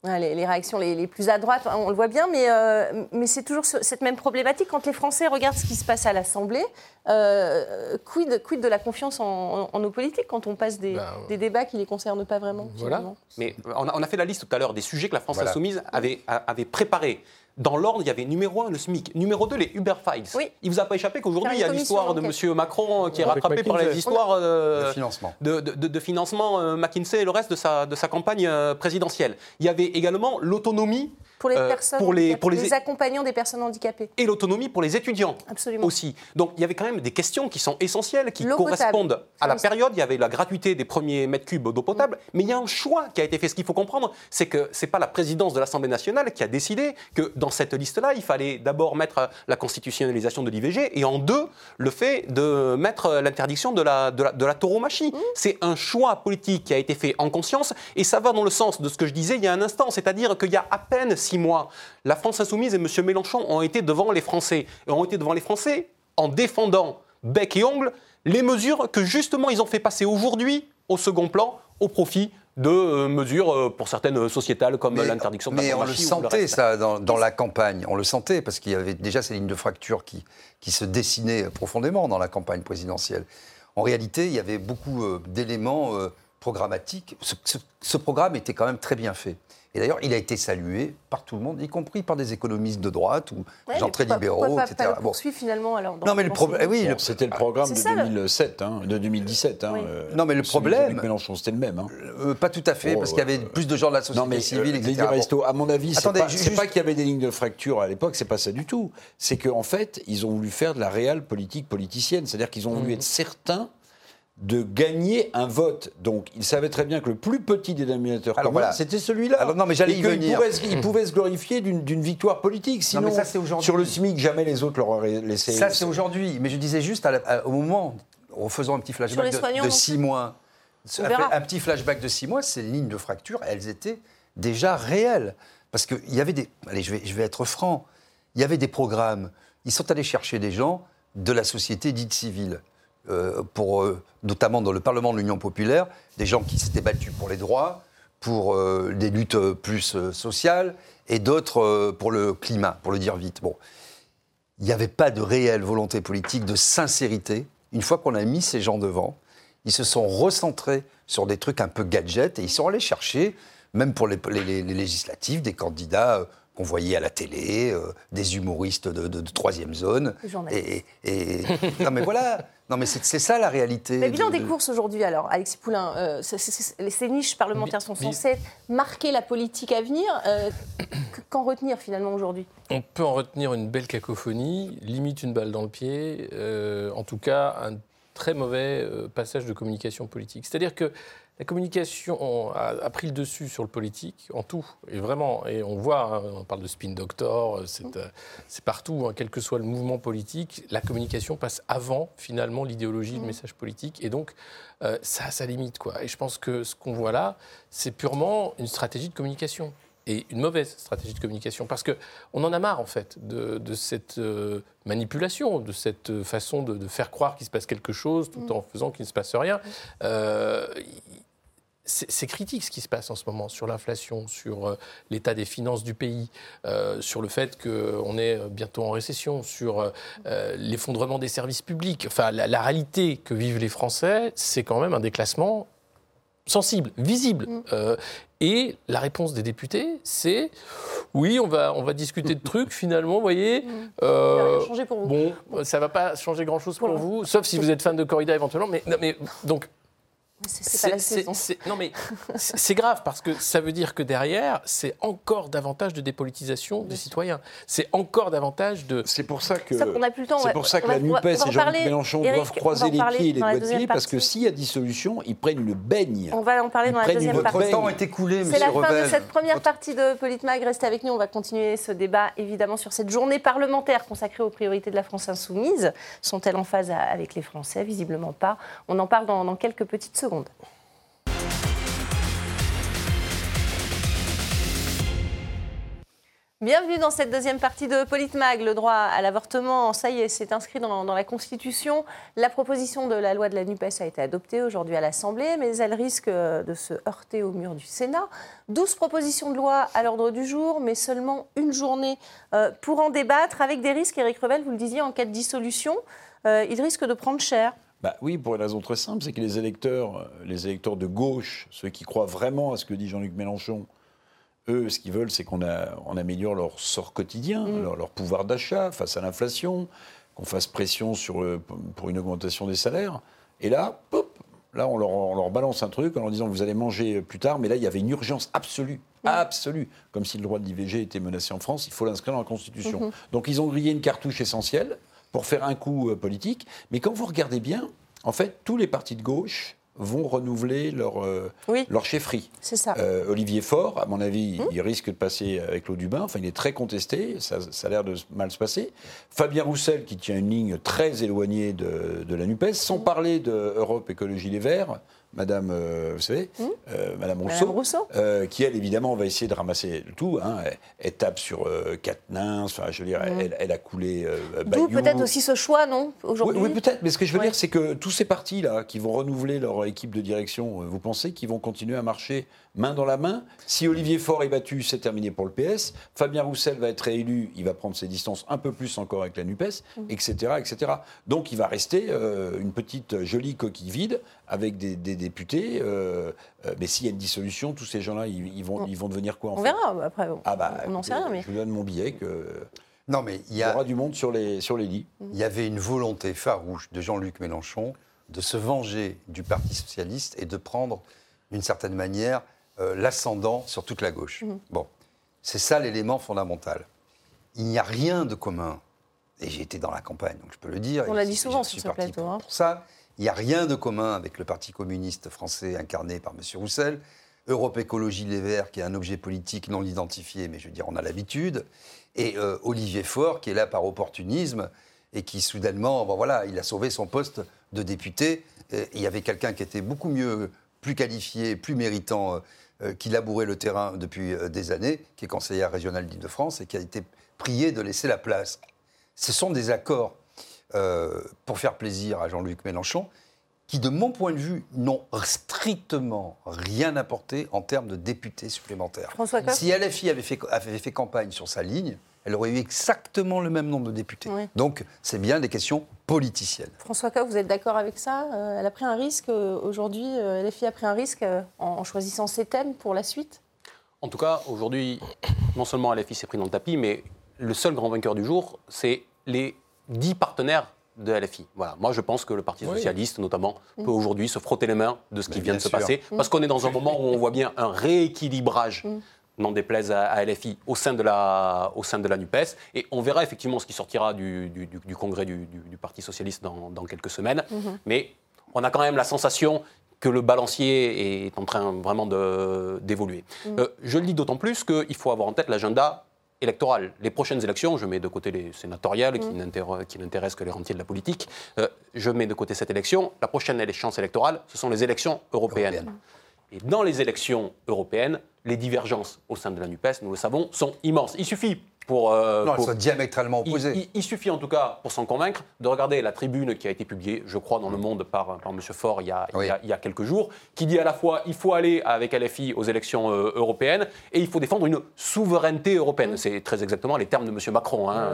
Ouais, Les, les réactions les, les plus à droite, on le voit bien, mais, euh, mais c'est toujours ce- cette même problématique. Quand les Français regardent ce qui se passe à l'Assemblée, euh, quid, quid de la confiance en, en- en nos politiques quand on passe des, Ben, des débats qui ne les concernent pas vraiment Voilà. finalement? Mais on a, on a fait la liste tout à l'heure des sujets que la France Voilà. Insoumise avait, a- avait préparés. Dans l'ordre, il y avait numéro 1, le SMIC. Numéro 2, les Uber Files. Oui. Il vous a pas échappé qu'aujourd'hui, il y a l'histoire de. M. Macron euh, qui est rattrapé par les histoires euh, financement. de, de- de- de financement euh, McKinsey et le reste de sa, de sa campagne euh, présidentielle. Il y avait également l'autonomie Pour les Euh, personnes, pour les- handicapées, pour les- accompagnants des personnes handicapées. et l'autonomie pour les étudiants. Absolument. aussi. Donc il y avait quand même des questions qui sont essentielles, qui correspondent potable. à la période. Il y avait la gratuité des premiers mètres cubes d'eau potable, mais il y a un choix qui a été fait. Ce qu'il faut comprendre, c'est que c'est pas la présidence de l'Assemblée nationale qui a décidé que dans cette liste-là, il fallait d'abord mettre la constitutionnalisation de l'IVG et en deux, le fait de mettre l'interdiction de la, de la, de la tauromachie. Mmh. C'est un choix politique qui a été fait en conscience et ça va dans le sens de ce que je disais il y a un instant, c'est-à-dire qu'il y a à peine six mois, la France Insoumise et M. Mélenchon ont été devant les Français. Et ont été devant les Français en défendant bec et ongle les mesures que justement ils ont fait passer aujourd'hui au second plan au profit de euh, mesures euh, pour certaines sociétales comme l'interdiction de la Mais on le sentait, ça, dans, dans la campagne. On le sentait, parce qu'il y avait déjà ces lignes de fracture qui, qui se dessinaient profondément dans la campagne présidentielle. En réalité, il y avait beaucoup euh, d'éléments programmatiques. Ce, ce- ce programme était quand même très bien fait. Et d'ailleurs, il a été salué par tout le monde, y compris par des économistes de droite ou Ouais, des gens très libéraux, pourquoi pas, etc. pas Bon. finalement alors dans- Non, mais le problème, oui, le- C'était le programme C'est de, ça, le- 2007, hein, de 2017. hein, Oui. euh, Non, mais le problème- Mélenchon, c'était le même. hein. euh, pas tout à fait, Oh, parce qu'il y avait euh, plus de gens de la société Non, mais civile, euh, etc. Bon. Resto, à mon avis, c'est pas, juste- qu'il y avait des lignes de fracture à l'époque, c'est pas ça du tout. C'est qu'en fait, ils ont voulu faire de la réelle politique politicienne. C'est-à-dire qu'ils ont voulu Mhm. être certains de gagner un vote. Donc, ils savaient très bien que le plus petit dénominateur Alors commun, voilà. c'était celui-là. Alors non, mais j'allais y qu'ils venir. pourraient se- Ils pouvaient se glorifier d'une victoire politique. Sinon, mais ça, c'est aujourd'hui. sur le SMIC, jamais les autres leur auraient laissé. Ça, c'est aujourd'hui. Mais je disais juste à la- à- au moment, en faisant un petit flashback de- non six mois, un, petit flashback de six mois, ces lignes de fracture, elles étaient déjà réelles. Parce qu'il y avait des. Allez, je vais, je vais être franc. Il y avait des programmes. Ils sont allés chercher des gens de la société dite civile. Pour, notamment dans le Parlement de l'Union populaire, des gens qui s'étaient battus pour les droits, pour des luttes plus sociales, et d'autres pour le climat, pour le dire vite. Bon, il n'y avait pas de réelle volonté politique, de sincérité. Une fois qu'on a mis ces gens devant, ils se sont recentrés sur des trucs un peu gadgets et ils sont allés chercher, même pour les, législatives, des candidats euh, qu'on voyait à la télé, euh, des humoristes de, troisième zone. Et, non mais voilà, non mais c'est ça la réalité. Mais bilan des courses aujourd'hui alors, Alexis Poulain, euh, ces niches parlementaires sont censées marquer la politique à venir. Qu'en retenir finalement aujourd'hui? On peut en retenir une belle cacophonie, limite une balle dans le pied, en tout cas un très mauvais euh, passage de communication politique. C'est-à-dire que la communication a, pris le dessus sur le politique, en tout, et vraiment, et on voit, hein, on parle de spin doctor, euh, euh, c'est partout, hein, quel que soit le mouvement politique, la communication passe avant, finalement, l'idéologie, le mmh. message politique, et donc ça a sa limite. Quoi. Et je pense que ce qu'on voit là, c'est purement une stratégie de communication et une mauvaise stratégie de communication. Parce qu'on en a marre, en fait, de, cette euh, manipulation, de cette façon de, faire croire qu'il se passe quelque chose tout en faisant qu'il ne se passe rien. Euh, c'est critique ce qui se passe en ce moment sur l'inflation, sur euh, l'état des finances du pays, sur le fait qu'on est bientôt en récession, sur l'effondrement des services publics. Enfin, la, la, réalité que vivent les Français, c'est quand même un déclassement sensible, visible. Mm. Euh, et la réponse des députés, c'est oui, on va, on va discuter de trucs, finalement, vous voyez. Mm. Euh, ça changer pour vous. Bon, ça ne va pas changer grand-chose pour, vous, sauf si vous êtes fan de corrida éventuellement. Mais, mais donc, c'est Non, mais c'est grave parce que ça veut dire que derrière, c'est encore davantage de dépolitisation des citoyens. C'est encore davantage de. C'est pour ça que. C'est pour ça que la Nupes et Jean-Luc Mélenchon doivent croiser les pieds et les doigts de parce que s'il y a dissolution, ils prennent une baigne. On va en parler dans la deuxième partie. Votre temps est écoulé, C'est la fin de cette première partie de Politmag. Restez avec nous. On va continuer ce débat évidemment sur cette journée parlementaire consacrée aux priorités de la France insoumise. Sont-elles en phase avec les Français? Visiblement pas. On en parle dans quelques petites secondes. Bienvenue dans cette deuxième partie de Politmag. Le droit à l'avortement, ça y est, c'est inscrit dans, la Constitution. La proposition de la loi de la NUPES a été adoptée aujourd'hui à l'Assemblée, mais elle risque de se heurter au mur du Sénat. 12 propositions de loi à l'ordre du jour, mais seulement une journée euh, pour en débattre, avec des risques, Éric Revel, vous le disiez, en cas de dissolution. Euh, il risque de prendre cher. Bah oui, pour une raison très simple, c'est que les électeurs, euh, les électeurs de gauche, ceux qui croient vraiment à ce que dit Jean-Luc Mélenchon, eux, ce qu'ils veulent, c'est qu'on on améliore leur sort quotidien, mm. leur, pouvoir d'achat face à l'inflation, qu'on fasse pression sur pour une augmentation des salaires. Et là, pop, là, on leur, balance un truc en leur disant vous allez manger plus tard, mais là, il y avait une urgence absolue. Mm. Absolue. Comme si le droit de l'IVG était menacé en France, il faut l'inscrire dans la Constitution. Mm-hmm. Donc ils ont grillé une cartouche essentielle pour faire un coup euh, politique. Mais quand vous regardez bien, en fait, tous les partis de gauche vont renouveler leur, euh, leur chefferie. C'est ça. Euh, Olivier Faure, à mon avis, hum. il risque de passer avec l'eau du bain. Enfin, il est très contesté. Ça, ça a l'air de mal se passer. Fabien Roussel, qui tient une ligne très éloignée de, de la NUPES, sans hum. parler de Europe Écologie Les Verts, Madame, euh, vous savez, hmm euh, Madame Rousseau, euh, qui elle évidemment va essayer de ramasser tout. Hein. Elle, tape sur Katnins, enfin je veux dire, hmm. elle, a coulé. D'où peut-être aussi ce choix, non, aujourd'hui. Oui, peut-être. Mais ce que je veux dire, c'est que tous ces partis là, qui vont renouveler leur équipe de direction, vous pensez qu'ils vont continuer à marcher main dans la main? Si Olivier Faure est battu, c'est terminé pour le PS. Fabien Roussel va être réélu, il va prendre ses distances un peu plus encore avec la NUPES, etc. Mm. etc. Donc il va rester une petite jolie coquille vide avec des, députés. Euh, euh, mais s'il y a une dissolution, tous ces gens-là, ils, vont, ils vont devenir quoi On verra après. Ah bah, on n'en sait rien. Mais... Je vous donne mon billet que. Non, mais il y, a, aura du monde sur les, sur les lits. Il y avait une volonté farouche de Jean-Luc Mélenchon de se venger du Parti socialiste et de prendre, d'une certaine manière, euh, l'ascendant sur toute la gauche. Mhm. Bon, c'est ça l'élément fondamental. Il n'y a rien de commun, et j'ai été dans la campagne, donc je peux le dire. On l'a dit souvent sur ce plateau. Pour, hein. pour ça, il n'y a rien de commun avec le Parti communiste français incarné par M. Roussel, Europe Écologie Les Verts, qui est un objet politique non identifié, mais je veux dire, on a l'habitude, et euh, Olivier Faure, qui est là par opportunisme, et qui soudainement, voilà, il a sauvé son poste de député. il y avait quelqu'un qui était beaucoup mieux, plus qualifié, plus méritant. Euh, euh, qui labourait le terrain depuis des années, qui est conseillère régionale d'Île-de-France et qui a été priée de laisser la place. Ce sont des accords. Pour faire plaisir à Jean-Luc Mélenchon, qui, de mon point de vue, n'ont strictement rien apporté en termes de députés supplémentaires. François si LFI avait fait, avait fait campagne sur sa ligne, elle aurait eu exactement le même nombre de députés. Donc, c'est bien des questions politiciennes. François Coq, vous êtes d'accord avec ça euh, Elle a pris un risque euh, aujourd'hui, euh, LFI a pris un risque en choisissant ses thèmes pour la suite? En tout cas, aujourd'hui, non seulement LFI s'est pris dans le tapis, mais le seul grand vainqueur du jour, c'est les dix partenaires de LFI. Voilà. Moi, je pense que le Parti socialiste, notamment, peut aujourd'hui se frotter les mains de ce qui vient de se passer, parce qu'on est dans un moment où on voit bien un rééquilibrage n'en déplaise à, LFI, au sein, de la, au sein de la NUPES. Et on verra effectivement ce qui sortira du, congrès du, Parti socialiste dans, quelques semaines. Mhm. Mais on a quand même la sensation que le balancier est en train vraiment d'évoluer. Euh, je le dis d'autant plus qu'il faut avoir en tête l'agenda électoral. Les prochaines élections, je mets de côté les sénatoriales qui mhm. n'intéressent que les rentiers de la politique, euh, je mets de côté cette élection. La prochaine échéance électorale, ce sont les élections européennes. Et dans les élections européennes, les divergences au sein de la NUPES, nous le savons, sont immenses. Il suffit pour, euh, non, elles sont diamétralement opposées. Il, suffit en tout cas, pour s'en convaincre, de regarder la tribune qui a été publiée, je crois, dans Le Monde par, par M. Faure il y, a, il, y a, quelques jours, qui dit à la fois il faut aller avec LFI aux élections euh, européennes et il faut défendre une souveraineté européenne. C'est très exactement les termes de M. Macron, hein,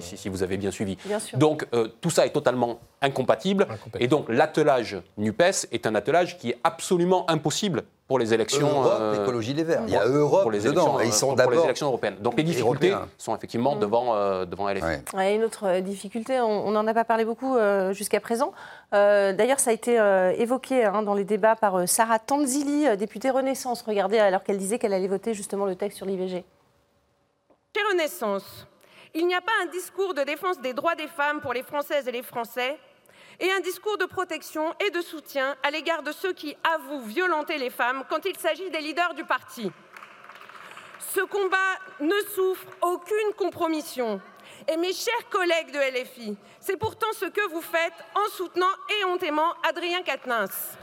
si, si, vous avez bien suivi. Donc euh, tout ça est totalement incompatible. Et donc l'attelage NUPES est un attelage qui est absolument impossible pour les élections. Europe, euh, écologie des Verts. Il y a Europe pour les élections, et ils sont pour, les élections européennes. Donc les difficultés sont effectivement devant, euh, devant LFI. Ouais. une autre euh, difficulté, on n'en a pas parlé beaucoup jusqu'à présent. D'ailleurs, ça a été évoqué hein, dans les débats par Sarah Tanzili, députée Renaissance. Regardez, alors qu'elle disait qu'elle allait voter justement le texte sur l'IVG. Chez Renaissance, il n'y a pas un discours de défense des droits des femmes pour les Françaises et les Français et un discours de protection et de soutien à l'égard de ceux qui avouent violenter les femmes quand il s'agit des leaders du parti. Ce combat ne souffre aucune compromission. Et mes chers collègues de LFI, c'est pourtant ce que vous faites en soutenant éhontément Adrien Quatennens.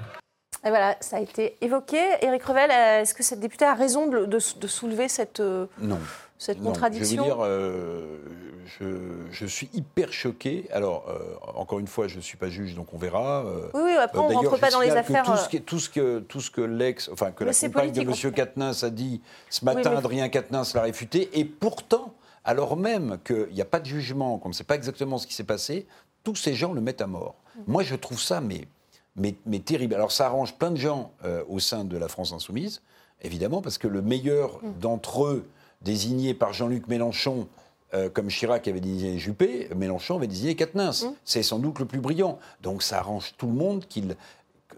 Et voilà, ça a été évoqué. Éric Revel, est-ce que cette députée a raison de, soulever cette, euh, non. cette contradiction? Je veux dire, euh, je, suis hyper choqué. Alors, euh, encore une fois, je ne suis pas juge, donc on verra. oui, oui, après, on ne rentre pas dans les affaires. Tout ce, tout ce que, tout ce que l'ex, enfin, que la compagne de M. Quatennens a dit ce matin, Adrien Quatennens l'a réfuté. Et pourtant, alors même qu'il n'y a pas de jugement, qu'on ne sait pas exactement ce qui s'est passé, tous ces gens le mettent à mort. Mm. Moi, je trouve ça, mais, mais, mais, terrible. Alors, ça arrange plein de gens euh, au sein de la France Insoumise, évidemment, parce que le meilleur mm. d'entre eux, désigné par Jean-Luc Mélenchon, euh, comme Chirac avait désigné Juppé, Mélenchon avait désigné Quatennens. Mm. C'est sans doute le plus brillant. Donc ça arrange tout le monde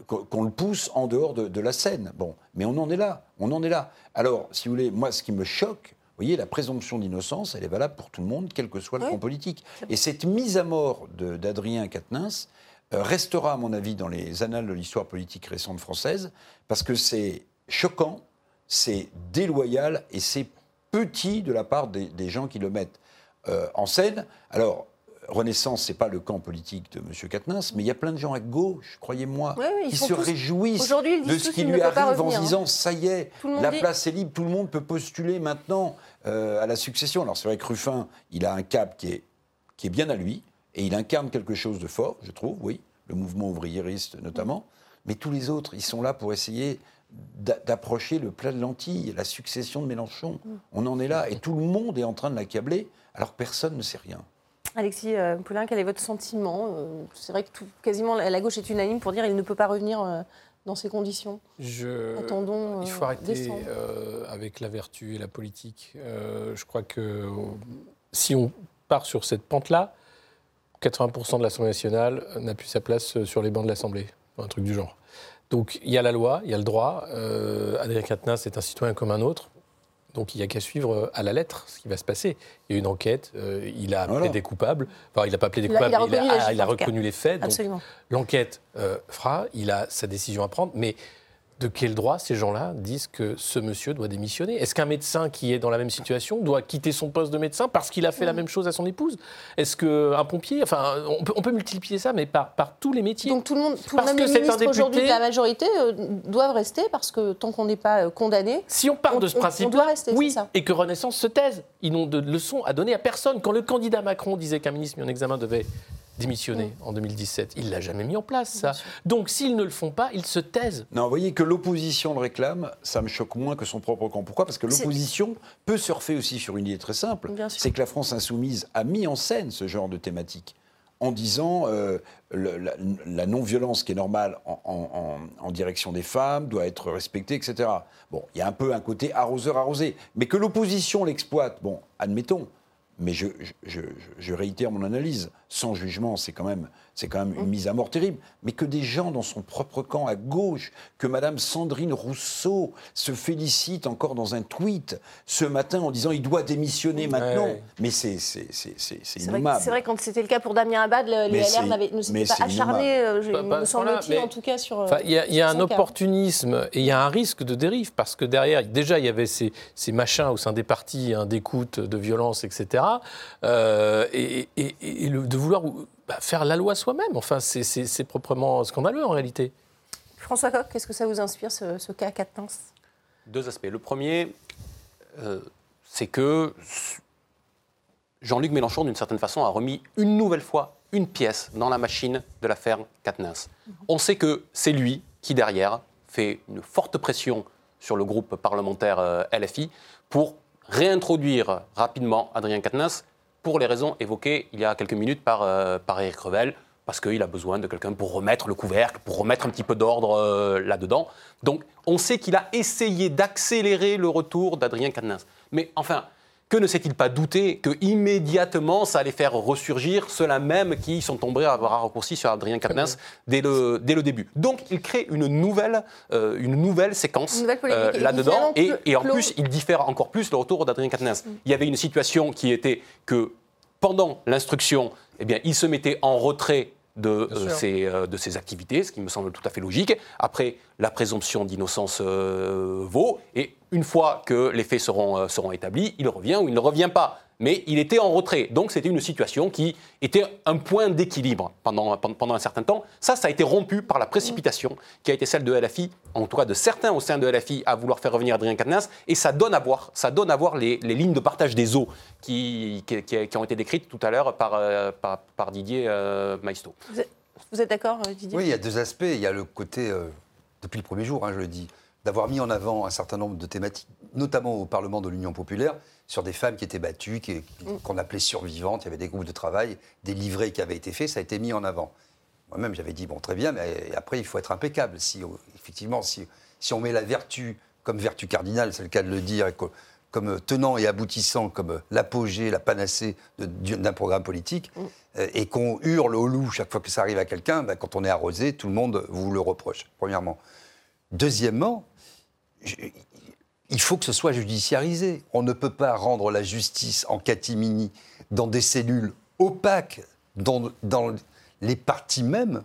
qu'on le pousse en dehors de, la scène. Bon, mais on en est là, on en est là. Alors, si vous voulez, moi, ce qui me choque, vous voyez, la présomption d'innocence, elle est valable pour tout le monde, quel que soit le camp politique. Et cette mise à mort d'Adrien Quatennens euh, restera, à mon avis, dans les annales de l'histoire politique récente française, parce que c'est choquant, c'est déloyal et c'est petit de la part des gens qui le mettent. Euh, en scène. Alors, Renaissance, c'est pas le camp politique de M. Katnins, mais il y a plein de gens à gauche, croyez-moi, qui se réjouissent de ce qui lui arrive en disant ça y est, la place est libre, tout le monde peut postuler maintenant euh, à la succession. Alors c'est vrai que Ruffin, il a un cap qui est, qui est bien à lui, et il incarne quelque chose de fort, je trouve, oui, le mouvement ouvriériste notamment, mais tous les autres, ils sont là pour essayer d'approcher le plat de lentilles, la succession de Mélenchon. Mm. On en est là, et tout le monde est en train de l'accabler alors personne ne sait rien. Alexis euh, Poulain, quel est votre sentiment? Euh, C'est vrai que quasiment la gauche est unanime pour dire qu'il ne peut pas revenir euh, dans ces conditions. Je... Attendons. Il faut arrêter avec la vertu et la politique. je crois que si on part sur cette pente-là, 80% de l'Assemblée nationale n'a plus sa place sur les bancs de l'Assemblée, un truc du genre. Donc il y a la loi, il y a le droit. Adrien Quatennens est un citoyen comme un autre. Donc il n'y a qu'à suivre euh, à la lettre ce qui va se passer. Il y a une enquête, euh, il a appelé des coupables. Enfin, il n'a pas appelé des coupables, il a, reconnu, les, faits. L'enquête euh, fera, il a sa décision à prendre. Mais de quel droit ces gens-là disent que ce monsieur doit démissionner? Est-ce qu'un médecin qui est dans la même situation doit quitter son poste de médecin parce qu'il a fait la même chose à son épouse? Est-ce qu'un pompier Enfin, on peut, multiplier ça, mais par, par tous les métiers. Donc tout le monde, tout même les ministres aujourd'hui de la majorité euh, doivent rester parce que tant qu'on n'est pas euh, condamné, si on part de ce principe, doit rester. Oui, et que Renaissance se taise. Ils n'ont de leçons à donner à personne. Quand le candidat Macron disait qu'un ministre mis en examen devait démissionné en 2017. Il l'a jamais mis en place, ça. Donc, s'ils ne le font pas, ils se taisent. Non, vous voyez que l'opposition le réclame, ça me choque moins que son propre camp. Pourquoi? Parce que l'opposition peut surfer aussi sur une idée très simple. C'est que la France insoumise a mis en scène ce genre de thématique en disant euh, la, non-violence qui est normale en, direction des femmes doit être respectée, etc. Bon, il y a un peu un côté arroseur arrosé. Mais que l'opposition l'exploite, bon, admettons. Mais je, réitère mon analyse, sans jugement, c'est quand même c'est quand même une mise à mort terrible. Mais que des gens dans son propre camp à gauche, que Madame Sandrine Rousseau se félicite encore dans un tweet ce matin en disant il doit démissionner maintenant. Mais c'est innommable. C'est vrai, quand c'était le cas pour Damien Abad, les LR ne s'étaient pas acharnés, euh, me semble-t-il, en tout cas, sur. Il y a, un opportunisme et il y a un risque de dérive parce que derrière, déjà, il y avait ces, machins au sein des partis hein, d'écoute, de violence, etc. Euh, et, de vouloir bah, faire la loi soi-même. Enfin, c'est proprement scandaleux en réalité. François Coq, qu'est-ce que ça vous inspire, ce, cas Quatennens Deux aspects. Le premier, euh, c'est que Jean-Luc Mélenchon, d'une certaine façon, a remis une nouvelle fois une pièce dans la machine de l'affaire Quatennens. On sait que c'est lui qui, derrière, fait une forte pression sur le groupe parlementaire euh, LFI pour réintroduire rapidement Adrien Quatennens pour les raisons évoquées il y a quelques minutes par, euh, par Eric Revel, parce qu'il a besoin de quelqu'un pour remettre le couvercle, pour remettre un petit peu d'ordre euh, là-dedans. Donc on sait qu'il a essayé d'accélérer le retour d'Adrien Quatennens. Mais enfin, que ne s'est-il pas douté que immédiatement ça allait faire ressurgir ceux-là même qui sont tombés à avoir raccourci sur Adrien Quatennens dès le, dès le début. Donc il crée une nouvelle, euh, une nouvelle séquence là-dedans et, et, en plus il diffère encore plus le retour d'Adrien Quatennens. Mm. Il y avait une situation qui était que pendant l'instruction, eh bien, il se mettait en retrait de, euh, ses, euh, de ses activités, ce qui me semble tout à fait logique. Après, la présomption d'innocence euh, vaut, et une fois que les faits seront, seront établis, il revient ou il ne revient pas mais il était en retrait. Donc c'était une situation qui était un point d'équilibre pendant, pendant un certain temps. Ça, ça a été rompu par la précipitation qui a été celle de LFI, en tout cas de certains au sein de LFI, à vouloir faire revenir Adrien Quatennens. Et ça donne à voir, ça donne à voir les, lignes de partage des eaux qui, qui, ont été décrites tout à l'heure par, euh, par, Didier euh, Maisto. Vous êtes, d'accord, euh, Didier? Oui, il y a deux aspects. Il y a le côté, depuis le premier jour, hein, je le dis, d'avoir mis en avant un certain nombre de thématiques, notamment au Parlement de l'Union populaire, sur des femmes qui étaient battues, mm. qu'on appelait survivantes. Il y avait des groupes de travail, des livrets qui avaient été faits, ça a été mis en avant. Moi-même, j'avais dit, bon, très bien, mais après, il faut être impeccable. Si, effectivement, si, si on met la vertu comme vertu cardinale, c'est le cas de le dire, comme tenant et aboutissant, comme l'apogée, la panacée d'un programme politique, mm. euh, et qu'on hurle au loup chaque fois que ça arrive à quelqu'un, ben, quand on est arrosé, tout le monde vous le reproche, premièrement. Deuxièmement, il faut que ce soit judiciarisé. On ne peut pas rendre la justice en catimini dans des cellules opaques, dans, les partis même.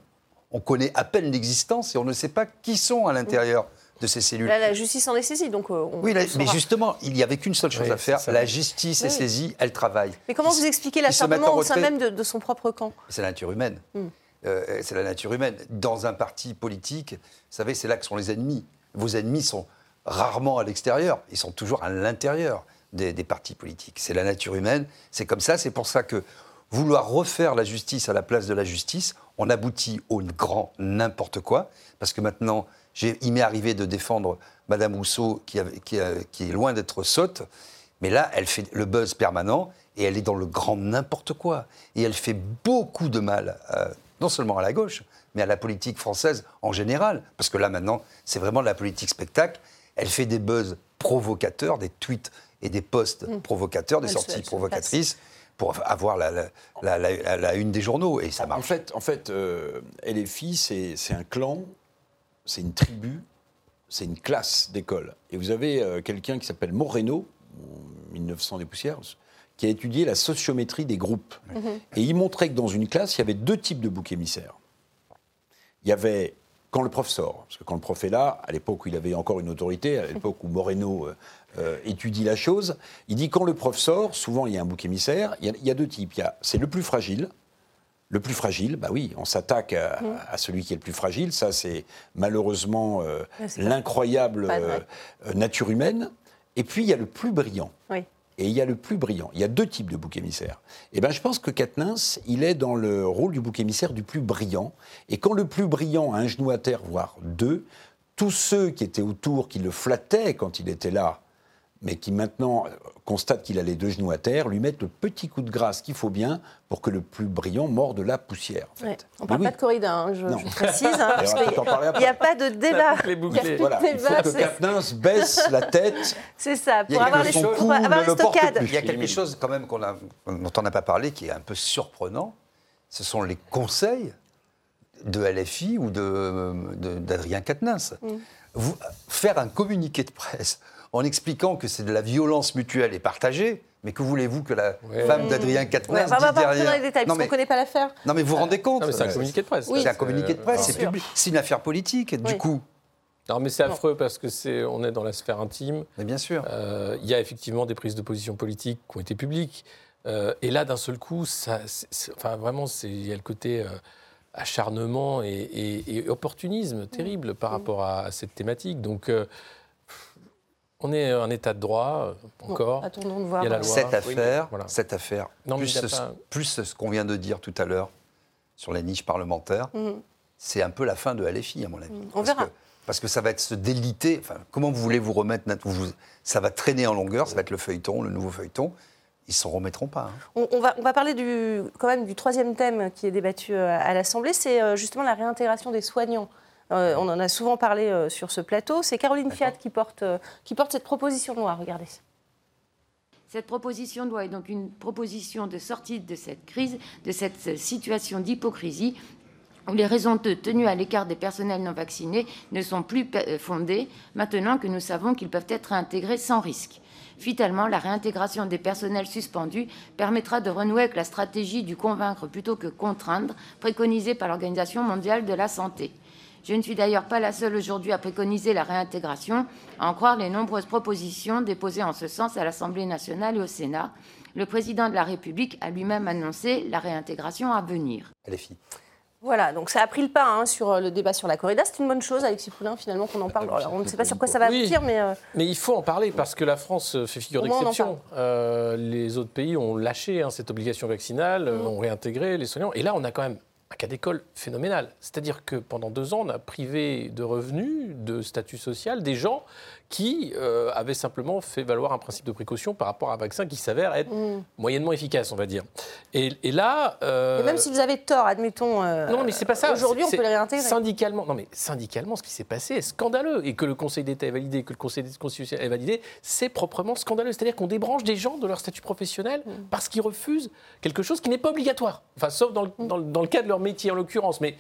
On connaît à peine l'existence et on ne sait pas qui sont à l'intérieur de ces cellules. Là, la justice en est saisie, donc euh, Oui, mais justement, il n'y avait qu'une seule chose à faire. La justice est saisie, elle travaille. Mais comment vous expliquez l'acharnement au sein même de, son propre camp? C'est la nature humaine. Hmm. Euh, c'est la nature humaine. Dans un parti politique, vous savez, c'est là que sont les ennemis. Vos ennemis sont rarement à l'extérieur, ils sont toujours à l'intérieur des, partis politiques. C'est la nature humaine, c'est comme ça, c'est pour ça que vouloir refaire la justice à la place de la justice, on aboutit au grand n'importe quoi, parce que maintenant, il m'est arrivé de défendre Madame Rousseau, qui, qui, est loin d'être sotte, mais là, elle fait le buzz permanent et elle est dans le grand n'importe quoi. Et elle fait beaucoup de mal, euh, non seulement à la gauche, mais à la politique française en général. Parce que là, maintenant, c'est vraiment de la politique spectacle. Elle fait des buzz provocateurs, des tweets et des posts mm. provocateurs, des sorties provocatrices pour avoir la, la, une des journaux. Et ça marche. En fait, en fait euh, LFI, c'est un clan, c'est une tribu, c'est une classe d'école. Et vous avez euh, quelqu'un qui s'appelle Moreno, 1900 des poussières, qui a étudié la sociométrie des groupes. Mm-hmm. Et il montrait que dans une classe, il y avait deux types de boucs émissaires. Il y avait quand le prof sort, parce que quand le prof est là, à l'époque où il avait encore une autorité, à l'époque où Moreno euh, euh, étudie la chose, il dit quand le prof sort, souvent il y a un bouc émissaire, il y a, deux types. C'est le plus fragile. Le plus fragile, bah oui, on s'attaque à, mm. celui qui est le plus fragile. Ça, c'est malheureusement euh, l'incroyable nature humaine. Et puis il y a le plus brillant. Et il y a le plus brillant. Il y a deux types de boucs émissaires. Et ben, je pense que Katnins, il est dans le rôle du bouc émissaire du plus brillant. Et quand le plus brillant a un genou à terre, voire deux, tous ceux qui étaient autour, qui le flattaient quand il était là, mais qui maintenant constate qu'il a les deux genoux à terre, lui mettent le petit coup de grâce qu'il faut bien pour que le plus brillant morde la poussière. On ne parle pas de corrida, hein, je, précise. Hein, il n'y a pas de débat. Il, voilà. il faut que Katnins baisse la tête. C'est ça, pour avoir les, pour avoir les stockades. Il y a quelque chose quand même a, dont on n'a pas parlé qui est un peu surprenant. Ce sont les conseils de LFI ou d'Adrien de, Quatennens. Mm. faire un communiqué de presse en expliquant que c'est de la violence mutuelle et partagée. Mais que voulez-vous que la femme d'Adrien Quatennens ouais, dise derrière dans les détails, parce qu'on ne connaît pas l'affaire. Non, mais vous vous rendez compte C'est un communiqué de presse. C'est un communiqué de presse, c'est une affaire politique, du coup. Non, mais c'est affreux parce que c'est, on est dans la sphère intime. Mais bien sûr. Euh, il y a effectivement des prises de position politiques qui ont été publiques. Euh, et là, d'un seul coup, ça, enfin, vraiment, il y a le côté euh, acharnement et, opportunisme terrible par rapport à, cette thématique. Donc, on est en état de droit, euh, encore. attendons de voir. Il y a la loi. Cette affaire, cette affaire plus, ce, qu'on vient de dire tout à l'heure sur la niche parlementaire, mhm. c'est un peu la fin de LFI, à mon avis. Mhm. On verra. parce que ça va être se déliter. Enfin, comment vous voulez vous remettre Ça va traîner en longueur, ça va être le feuilleton, le nouveau feuilleton. Ils ne s'en remettront pas. Hein. On, va, on, va, parler du, quand même du troisième thème qui est débattu euh, à l'Assemblée, c'est euh, justement la réintégration des soignants euh, on en a souvent parlé euh, sur ce plateau. C'est Caroline Fiat qui porte, euh, qui porte cette proposition de loi. Regardez. Cette proposition de loi est donc une proposition de sortie de cette crise, de cette situation d'hypocrisie où les raisons de tenue à l'écart des personnels non vaccinés ne sont plus fondées, maintenant que nous savons qu'ils peuvent être réintégrés sans risque. Finalement, la réintégration des personnels suspendus permettra de renouer avec la stratégie du convaincre plutôt que contraindre, préconisée par l'Organisation mondiale de la santé. Je ne suis d'ailleurs pas la seule aujourd'hui à préconiser la réintégration, à en croire les nombreuses propositions déposées en ce sens à l'Assemblée nationale et au Sénat. Le président de la République a lui-même annoncé la réintégration à venir. Voilà, donc ça a pris le pas hein, sur euh, le débat sur la corrida. C'est une bonne chose, Alexis Poulain, finalement, qu'on en parle. on ne sait pas sur quoi ça va aboutir, mais... Euh, mais il faut en parler, parce que la France euh, fait figure d'exception. les autres pays ont lâché hein, cette obligation vaccinale, mmh. ont réintégré les soignants. Et là, on a quand même un cas d'école phénoménal. C'est-à-dire que pendant deux ans, on a privé de revenus, de statut social, des gens qui euh, avaient simplement fait valoir un principe de précaution par rapport à un vaccin qui s'avère être mm. moyennement efficace, on va dire. Et, là... Euh, et même si vous avez tort, admettons... Euh, non, mais c'est pas ça. Aujourd'hui, on peut les réintégrer. Syndicalement, non, mais syndicalement, ce qui s'est passé est scandaleux. Et que le Conseil d'État ait validé, que le Conseil constitutionnel ait validé, c'est proprement scandaleux. C'est-à-dire qu'on débranche des gens de leur statut professionnel mm. parce qu'ils refusent quelque chose qui n'est pas obligatoire. Enfin, sauf dans le, mm. dans, dans le, cas de leur métier, en l'occurrence. Mais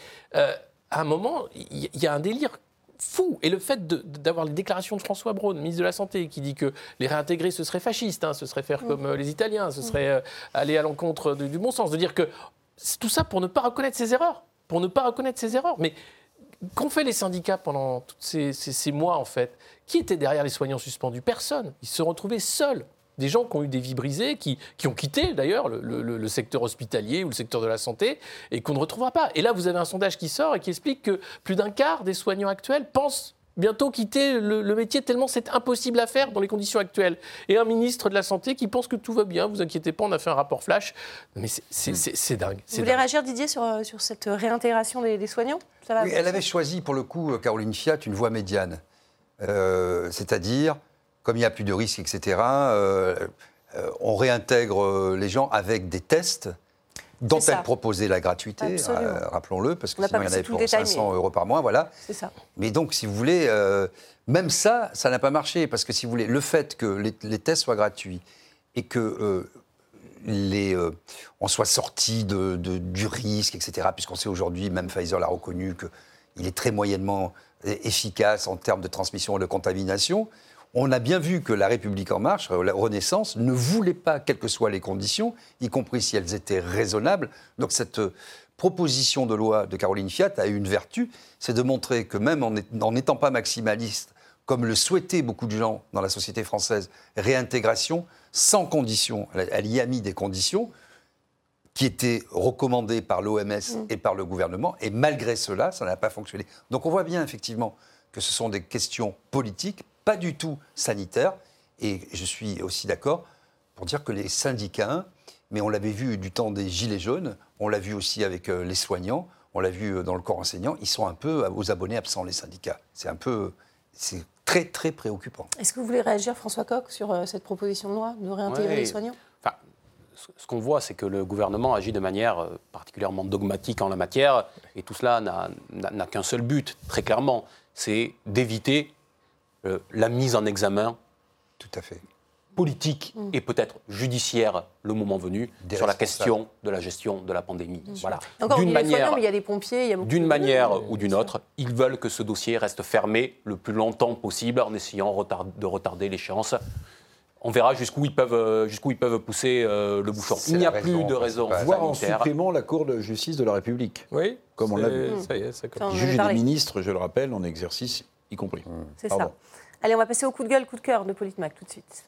à un moment, il y, a un délire fou. Et le fait d'avoir les déclarations de François Braun, ministre de la Santé, qui dit que les réintégrer, ce serait fasciste, hein, ce serait faire mm. comme euh, les Italiens, ce serait euh, aller à l'encontre du bon sens, de dire que c'est tout ça pour ne pas reconnaître ses erreurs, pour ne pas reconnaître ses erreurs. Mais qu'ont fait les syndicats pendant tous ces, ces, mois, en fait? Qui était derrière les soignants suspendus? Personne. Ils se retrouvaient seuls des gens qui ont eu des vies brisées, qui, qui ont quitté d'ailleurs le, secteur hospitalier ou le secteur de la santé et qu'on ne retrouvera pas. Et là, vous avez un sondage qui sort et qui explique que plus d'un quart des soignants actuels pensent bientôt quitter le, métier tellement c'est impossible à faire dans les conditions actuelles. Et un ministre de la Santé qui pense que tout va bien, vous inquiétez pas, on a fait un rapport flash. Mais c'est dingue. Vous voulez réagir, Didier, sur, euh, sur cette réintégration des, soignants? Oui, Elle avait choisi, pour le coup, euh, Caroline Fiat, une voie médiane. Euh, c'est-à-dire comme il n'y a plus de risques, etc., euh, euh, on réintègre euh, les gens avec des tests dont elle proposait la gratuité, rappelons-le, parce que sinon il y en avait pour 500 euros par mois, voilà. C'est ça. Mais donc, si vous voulez, même ça, ça n'a pas marché, parce que si vous voulez, le fait que les, tests soient gratuits et que les, on soit sorti de, du risque, etc., puisqu'on sait aujourd'hui, même Pfizer l'a reconnu, qu'il est très moyennement efficace en termes de transmission et de contamination, on a bien vu que la République en marche, la Renaissance, ne voulait pas, quelles que soient les conditions, y compris si elles étaient raisonnables. Donc cette euh, proposition de loi de Caroline Fiat a eu une vertu, c'est de montrer que même en n'étant pas maximaliste, comme le souhaitaient beaucoup de gens dans la société française, réintégration sans conditions. Elle y a mis des conditions qui étaient recommandées par l'OMS mm. et par le gouvernement, et malgré cela, ça n'a pas fonctionné. Donc on voit bien effectivement que ce sont des questions politiques, pas du tout sanitaire. Et je suis aussi d'accord, pour dire que les syndicats, mais on l'avait vu du temps des Gilets jaunes, on l'a vu aussi avec euh, les soignants, on l'a vu euh, dans le corps enseignant, ils sont un peu aux abonnés absents, les syndicats. C'est un peu. C'est très, très préoccupant. Est-ce que vous voulez réagir, François Coq, sur euh, cette proposition de loi de réintégrer Ouais. les soignants? Enfin, ce qu'on voit, c'est que le gouvernement agit de manière euh, particulièrement dogmatique en la matière, et tout cela n'a- n'a n'a qu'un seul but, très clairement, c'est d'éviter euh, la mise en examen Tout à fait. politique Mm. et peut-être judiciaire le moment venu Des sur la question de la gestion de la pandémie. Voilà. D'une manière, mais il y a des pompiers, il y a beaucoup d'une de- manière ou d'une autre, ils veulent que ce dossier reste fermé le plus longtemps possible en essayant retard- de retarder l'échéance. On verra jusqu'où ils peuvent, euh, jusqu'où ils peuvent pousser euh, le bouchon. Il n'y a plus raison de raison. Voire en supprimant la Cour de justice de la République. Oui, Comme on l'a vu. c'est- Ça y est, ça commence. Juge des ministres, je le rappelle, en exercice y compris. C'est Pardon. ça. Allez, on va passer au coup de gueule, coup de cœur de Politmac tout de suite.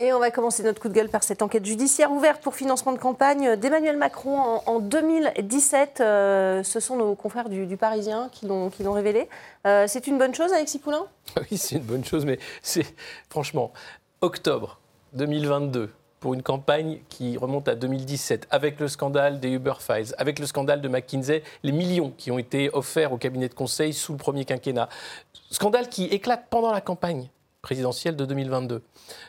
Et on va commencer notre coup de gueule par cette enquête judiciaire ouverte pour financement de campagne d'Emmanuel Macron en, en 2017. Euh, ce sont nos confrères du, du Parisien qui l'ont qui l'ont révélé. Euh, c'est une bonne chose, Alexis Poulain? Oui, c'est une bonne chose, mais c'est franchement, octobre 2022, pour une campagne qui remonte à 2017, avec le scandale des Uber Files, avec le scandale de McKinsey, les millions qui ont été offerts au cabinet de conseil sous le premier quinquennat. Scandale qui éclate pendant la campagne présidentielle de 2022,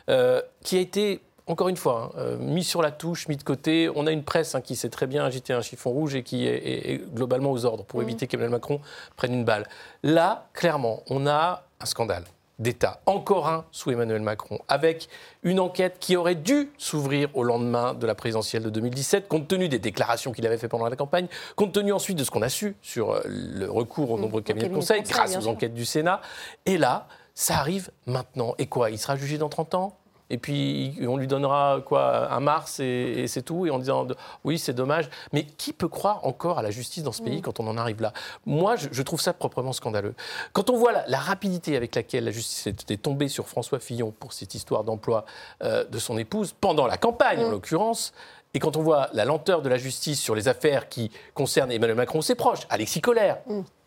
euh, qui a été encore une fois, hein, euh, mis sur la touche, mis de côté. On a une presse hein, qui sait très bien agiter un chiffon rouge et qui est, est- est globalement aux ordres pour éviter qu'Emmanuel Macron prenne une balle. Là, clairement, on a un scandale d'État, encore un sous Emmanuel Macron, avec une enquête qui aurait dû s'ouvrir au lendemain de la présidentielle de 2017, compte tenu des déclarations qu'il avait fait pendant la campagne, compte tenu ensuite de ce qu'on a su sur euh, le recours aux nombreux cabinets de conseil, conseil, grâce aux enquêtes du Sénat. Et là, ça arrive maintenant. Et quoi Il sera jugé dans 30 ans? Et puis on lui donnera quoi un mars et, et c'est tout et en disant oui c'est dommage. Mais qui peut croire encore à la justice dans ce pays quand on en arrive là? Moi je, je trouve ça proprement scandaleux. Quand on voit la, la rapidité avec laquelle la justice est, tombée sur François Fillon pour cette histoire d'emploi euh, de son épouse pendant la campagne en l'occurrence et quand on voit la lenteur de la justice sur les affaires qui concernent Emmanuel Macron ses proches Alexis Collère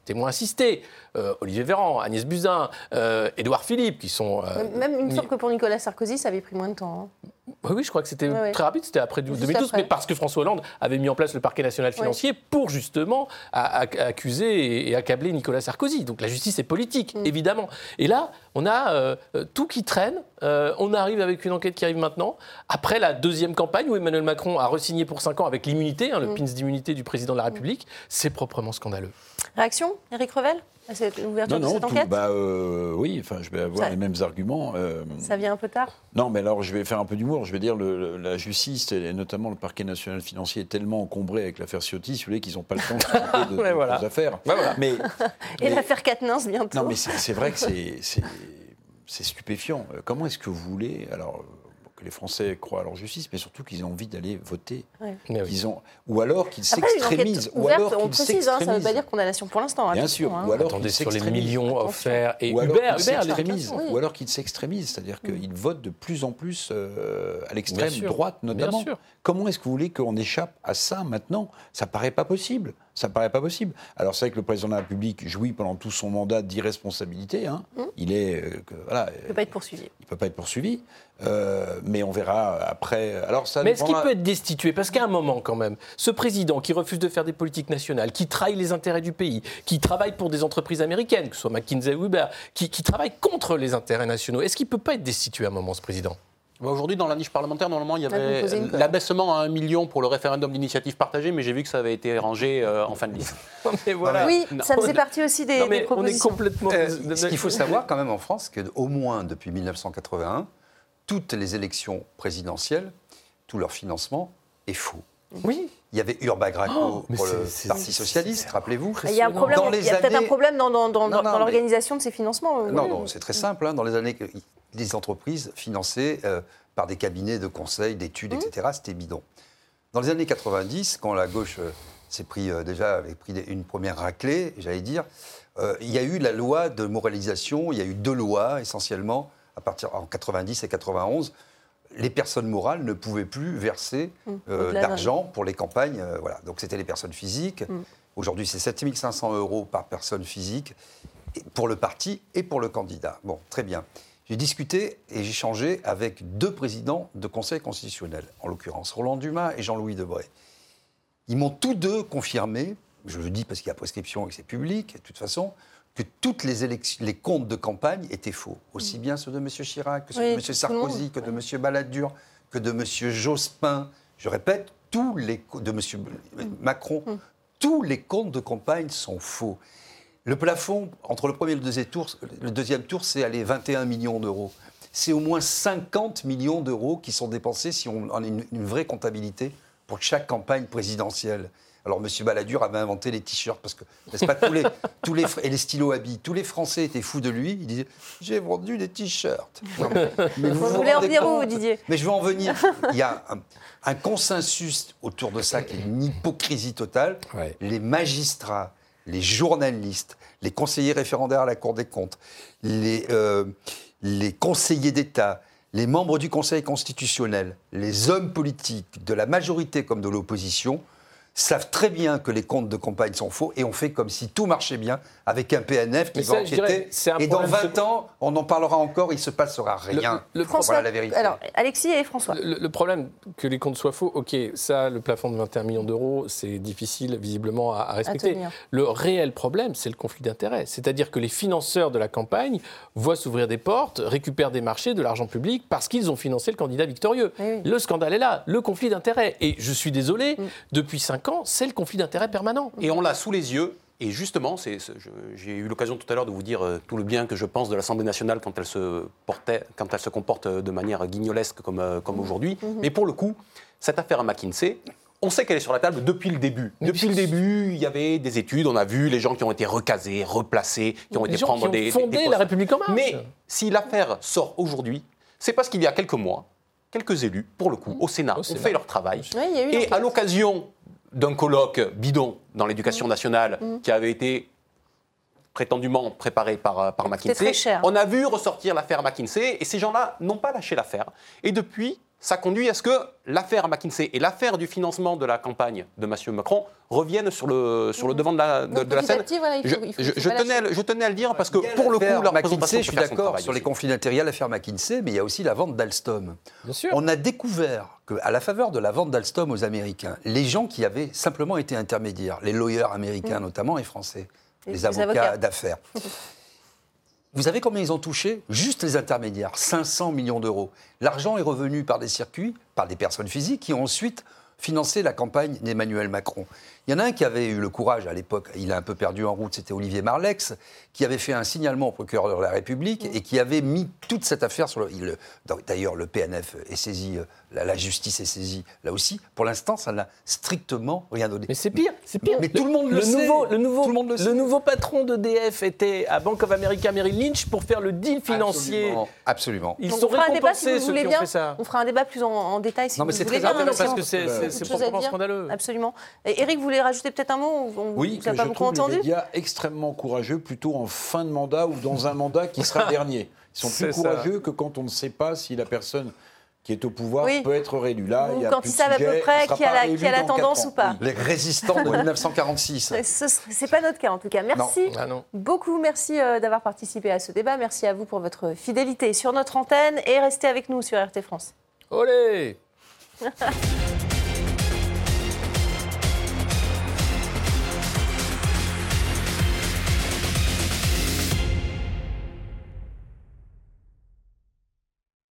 témoin assisté, euh, Olivier Véran, Agnès Buzyn, euh, Édouard Philippe, qui sont... euh, Même, il me ni- semble que pour Nicolas Sarkozy, ça avait pris moins de temps. hein. Oui, oui, je crois que c'était très rapide, c'était après Juste 2012, après. mais parce que François Hollande avait mis en place le parquet national financier pour justement accuser et, et accabler Nicolas Sarkozy. Donc la justice est politique, Mm. évidemment. Et là, on a euh, euh, tout qui traîne. Euh, on arrive avec une enquête qui arrive maintenant, après la deuxième campagne où Emmanuel Macron a resigné pour 5 ans avec l'immunité, hein, le Mm. pins d'immunité du président de la République. C'est proprement scandaleux. Réaction, Éric Revel? Cette ouverture Non, de non, cette tout- enquête bah, euh, oui, enfin, je vais avoir Ça- les mêmes arguments. euh, Ça vient un peu tard Non, mais alors je vais faire un peu d'humour. Je vais dire le, le- la justice et notamment le parquet national financier est tellement encombré avec l'affaire Ciotti, si vous voulez, qu'ils n'ont pas le temps de de Ouais, voilà. affaires. Ouais, voilà. Mais, Et mais- l'affaire Quatennens bientôt. non, mais c'est c'est vrai que c'est- c'est c'est stupéfiant. Comment est-ce que vous voulez alors que les Français croient à leur justice, mais surtout qu'ils ont envie d'aller voter, Ouais. Qu'ils ont ou alors qu'ils s'extrémisent, ou on qu'ils précise, hein, ça ne veut pas dire condamnation pour l'instant. Bien sûr, hein. ou alors Attendez, qu'ils sur les s'extrémisent. millions offerts et Ou Uber, s'extrémisent, Oui. ou alors qu'ils s'extrémisent, c'est-à-dire qu'ils votent de plus en plus euh, à l'extrême droite notamment. Bien sûr. Comment est-ce que vous voulez qu'on échappe à ça maintenant? Ça paraît pas possible. Ça paraît pas possible. Alors c'est vrai que le président de la République jouit pendant tout son mandat d'irresponsabilité. hein. Il est euh, que- voilà, Il ne peut pas être poursuivi. il peut pas être poursuivi, Euh, mais on verra après. Alors ça Mais est-ce qu'il peut être destitué? Parce qu'à un moment, quand même, ce président qui refuse de faire des politiques nationales, qui trahit les intérêts du pays, qui travaille pour des entreprises américaines, que ce soit McKinsey ou Uber, qui, qui travaille contre les intérêts nationaux, est-ce qu'il ne peut pas être destitué à un moment, ce président? Aujourd'hui, dans la niche parlementaire, normalement, il y Ah, avait l'abaissement à un million pour le référendum d'initiative partagée, mais j'ai vu que ça avait été rangé euh, en fin de liste. Mais voilà. Oui, Non. ça faisait partie aussi des, Non, des mais on est propositions. complètement. Euh, ce qu'il faut savoir quand même en France, c'est qu'au moins depuis 1981, toutes les élections présidentielles, tout leur financement est faux. Oui. Il y avait Urbagraco Oh, mais pour le Parti socialiste, rappelez-vous. Il y a, peut-être un problème dans, dans- dans- Non, dans non, mais- l'organisation de ces financements. euh, Non, oui. non, c'est très simple. hein. Dans les années, les entreprises financées euh, par des cabinets de conseil, d'études, etc., c'était bidon. Dans les années 90, quand la gauche euh, s'est pris euh, déjà avait pris des- une première raclée, j'allais dire, euh, il y a eu la loi de moralisation. Il y a eu deux lois essentiellement à partir en 90 et 91. Les personnes morales ne pouvaient plus verser d'un- d'argent pour les campagnes. voilà. Donc c'était les personnes physiques. Hum. Aujourd'hui, c'est 7500 euros par personne physique. pour le parti et pour le candidat. Bon, très bien. J'ai discuté et j'ai changé avec deux présidents de conseil constitutionnel, en l'occurrence Roland Dumas et Jean-Louis Debré. Ils m'ont tous deux confirmé, je le dis parce qu'il y a prescription et que c'est public, de toute façon, que toutes les, les comptes de campagne étaient faux. Aussi bien ceux de M. Chirac, que ceux de M. Sarkozy, que de M. Balladur, que de M. Jospin. Je répète, tous les de M. Macron, mm. tous les comptes de campagne sont faux. Le plafond, entre le premier et le deuxième tour, le deuxième tour c'est aller 21 millions d'euros. C'est au moins 50 millions d'euros qui sont dépensés si on a une, vraie comptabilité pour chaque campagne présidentielle. Alors, M. Balladur avait inventé les t-shirts, parce que, n'est-ce pas, tous les, tous les, et les stylos habits, tous les Français étaient fous de lui. Il disait J'ai vendu des t-shirts. Mais, vous, voulez en dire où, Didier Mais je veux en venir. Il y a un, consensus autour de ça qui est une hypocrisie totale. Les magistrats, les journalistes, les conseillers référendaires à la Cour des comptes, les, euh, les conseillers d'État, les membres du Conseil constitutionnel, les hommes politiques de la majorité comme de l'opposition savent très bien que les comptes de campagne sont faux et on fait comme si tout marchait bien avec un PNF qui va enquêter. et dans 20 ans, on en parlera encore, il ne se passera rien. Le, François, la vérité. Alors, Alexis et François. Le, problème que les comptes soient faux, ok, ça, le plafond de 21 millions d'euros, c'est difficile visiblement à, respecter. le réel problème, c'est le conflit d'intérêts. C'est-à-dire que les financeurs de la campagne voient s'ouvrir des portes, récupèrent des marchés, de l'argent public, parce qu'ils ont financé le candidat victorieux. Le scandale est là, le conflit d'intérêts. Et je suis désolé, mm. depuis 5 c'est le conflit d'intérêts permanent. Et on l'a sous les yeux. Et justement, j'ai eu l'occasion tout à l'heure de vous dire euh, tout le bien que je pense de l'Assemblée nationale quand elle se, portait, quand elle se comporte de manière guignolesque comme, euh, comme aujourd'hui. Mhm. Mais pour le coup, cette affaire à McKinsey, on sait qu'elle est sur la table depuis le début. depuis le début, il y avait des études, on a vu les gens qui ont été recasés, replacés, qui ont été prendre qui ont des, fondé la République en marche. Mais si l'affaire sort aujourd'hui, c'est parce qu'il y a quelques mois, quelques élus, pour le coup, au Sénat, ont fait leur travail. et à l'occasion d'un colloque bidon dans l'éducation mmh. nationale mmh. qui avait été prétendument préparé par, euh, par McKinsey. On a vu ressortir l'affaire McKinsey et ces gens-là n'ont pas lâché l'affaire. Et depuis, ça conduit à ce que l'affaire McKinsey et l'affaire du financement de la campagne de M. Macron reviennent sur le, sur le devant de la, de, la scène. je, tenais, je, tenais, à le dire parce que pour le coup, la McKinsey, je suis d'accord sur les conflits d'intérêts, l'affaire McKinsey, mais il y a aussi la vente d'Alstom. On a découvert qu'à la faveur de la vente d'Alstom aux Américains, les gens qui avaient simplement été intermédiaires, les lawyers américains mm. notamment et français, les, avocats d'affaires, Vous savez combien ils ont touché Juste les intermédiaires, 500 millions d'euros. L'argent est revenu par des circuits, par des personnes physiques qui ont ensuite financé la campagne d'Emmanuel Macron. Il y en a un qui avait eu le courage à l'époque, il a un peu perdu en route, c'était Olivier Marlex, qui avait fait un signalement au procureur de la République et qui avait mis toute cette affaire sur le. D'ailleurs, le PNF est saisi euh, la, justice est saisie là aussi. Pour l'instant, ça n'a strictement rien donné. Mais c'est pire, c'est pire. Mais tout le monde le, sait. Nouveau, le nouveau, le, le nouveau patron d'EDF était à Bank of America Merrill Lynch pour faire le deal financier. Absolument. Ils sont récompensés ceux qui ont fait ça. On fera un débat plus en, détail si non, mais c'est très intéressant parce que c'est probablement scandaleux. Absolument. Et Eric, vous voulez rajouter peut-être un mot Oui, que je trouve les médias extrêmement courageux, plutôt en fin de mandat ou dans un mandat qui sera dernier. Ils sont plus courageux que quand on ne sait pas si la personne qui est au pouvoir peut être réélu. Là, il y a quand ils savent à peu près qui a, la, qui a la tendance ou pas. Les résistants de 1946. Ce n'est pas notre cas en tout cas. Merci ah beaucoup. Merci euh, d'avoir participé à ce débat. Merci à vous pour votre fidélité sur notre antenne et restez avec nous sur RT France. Olé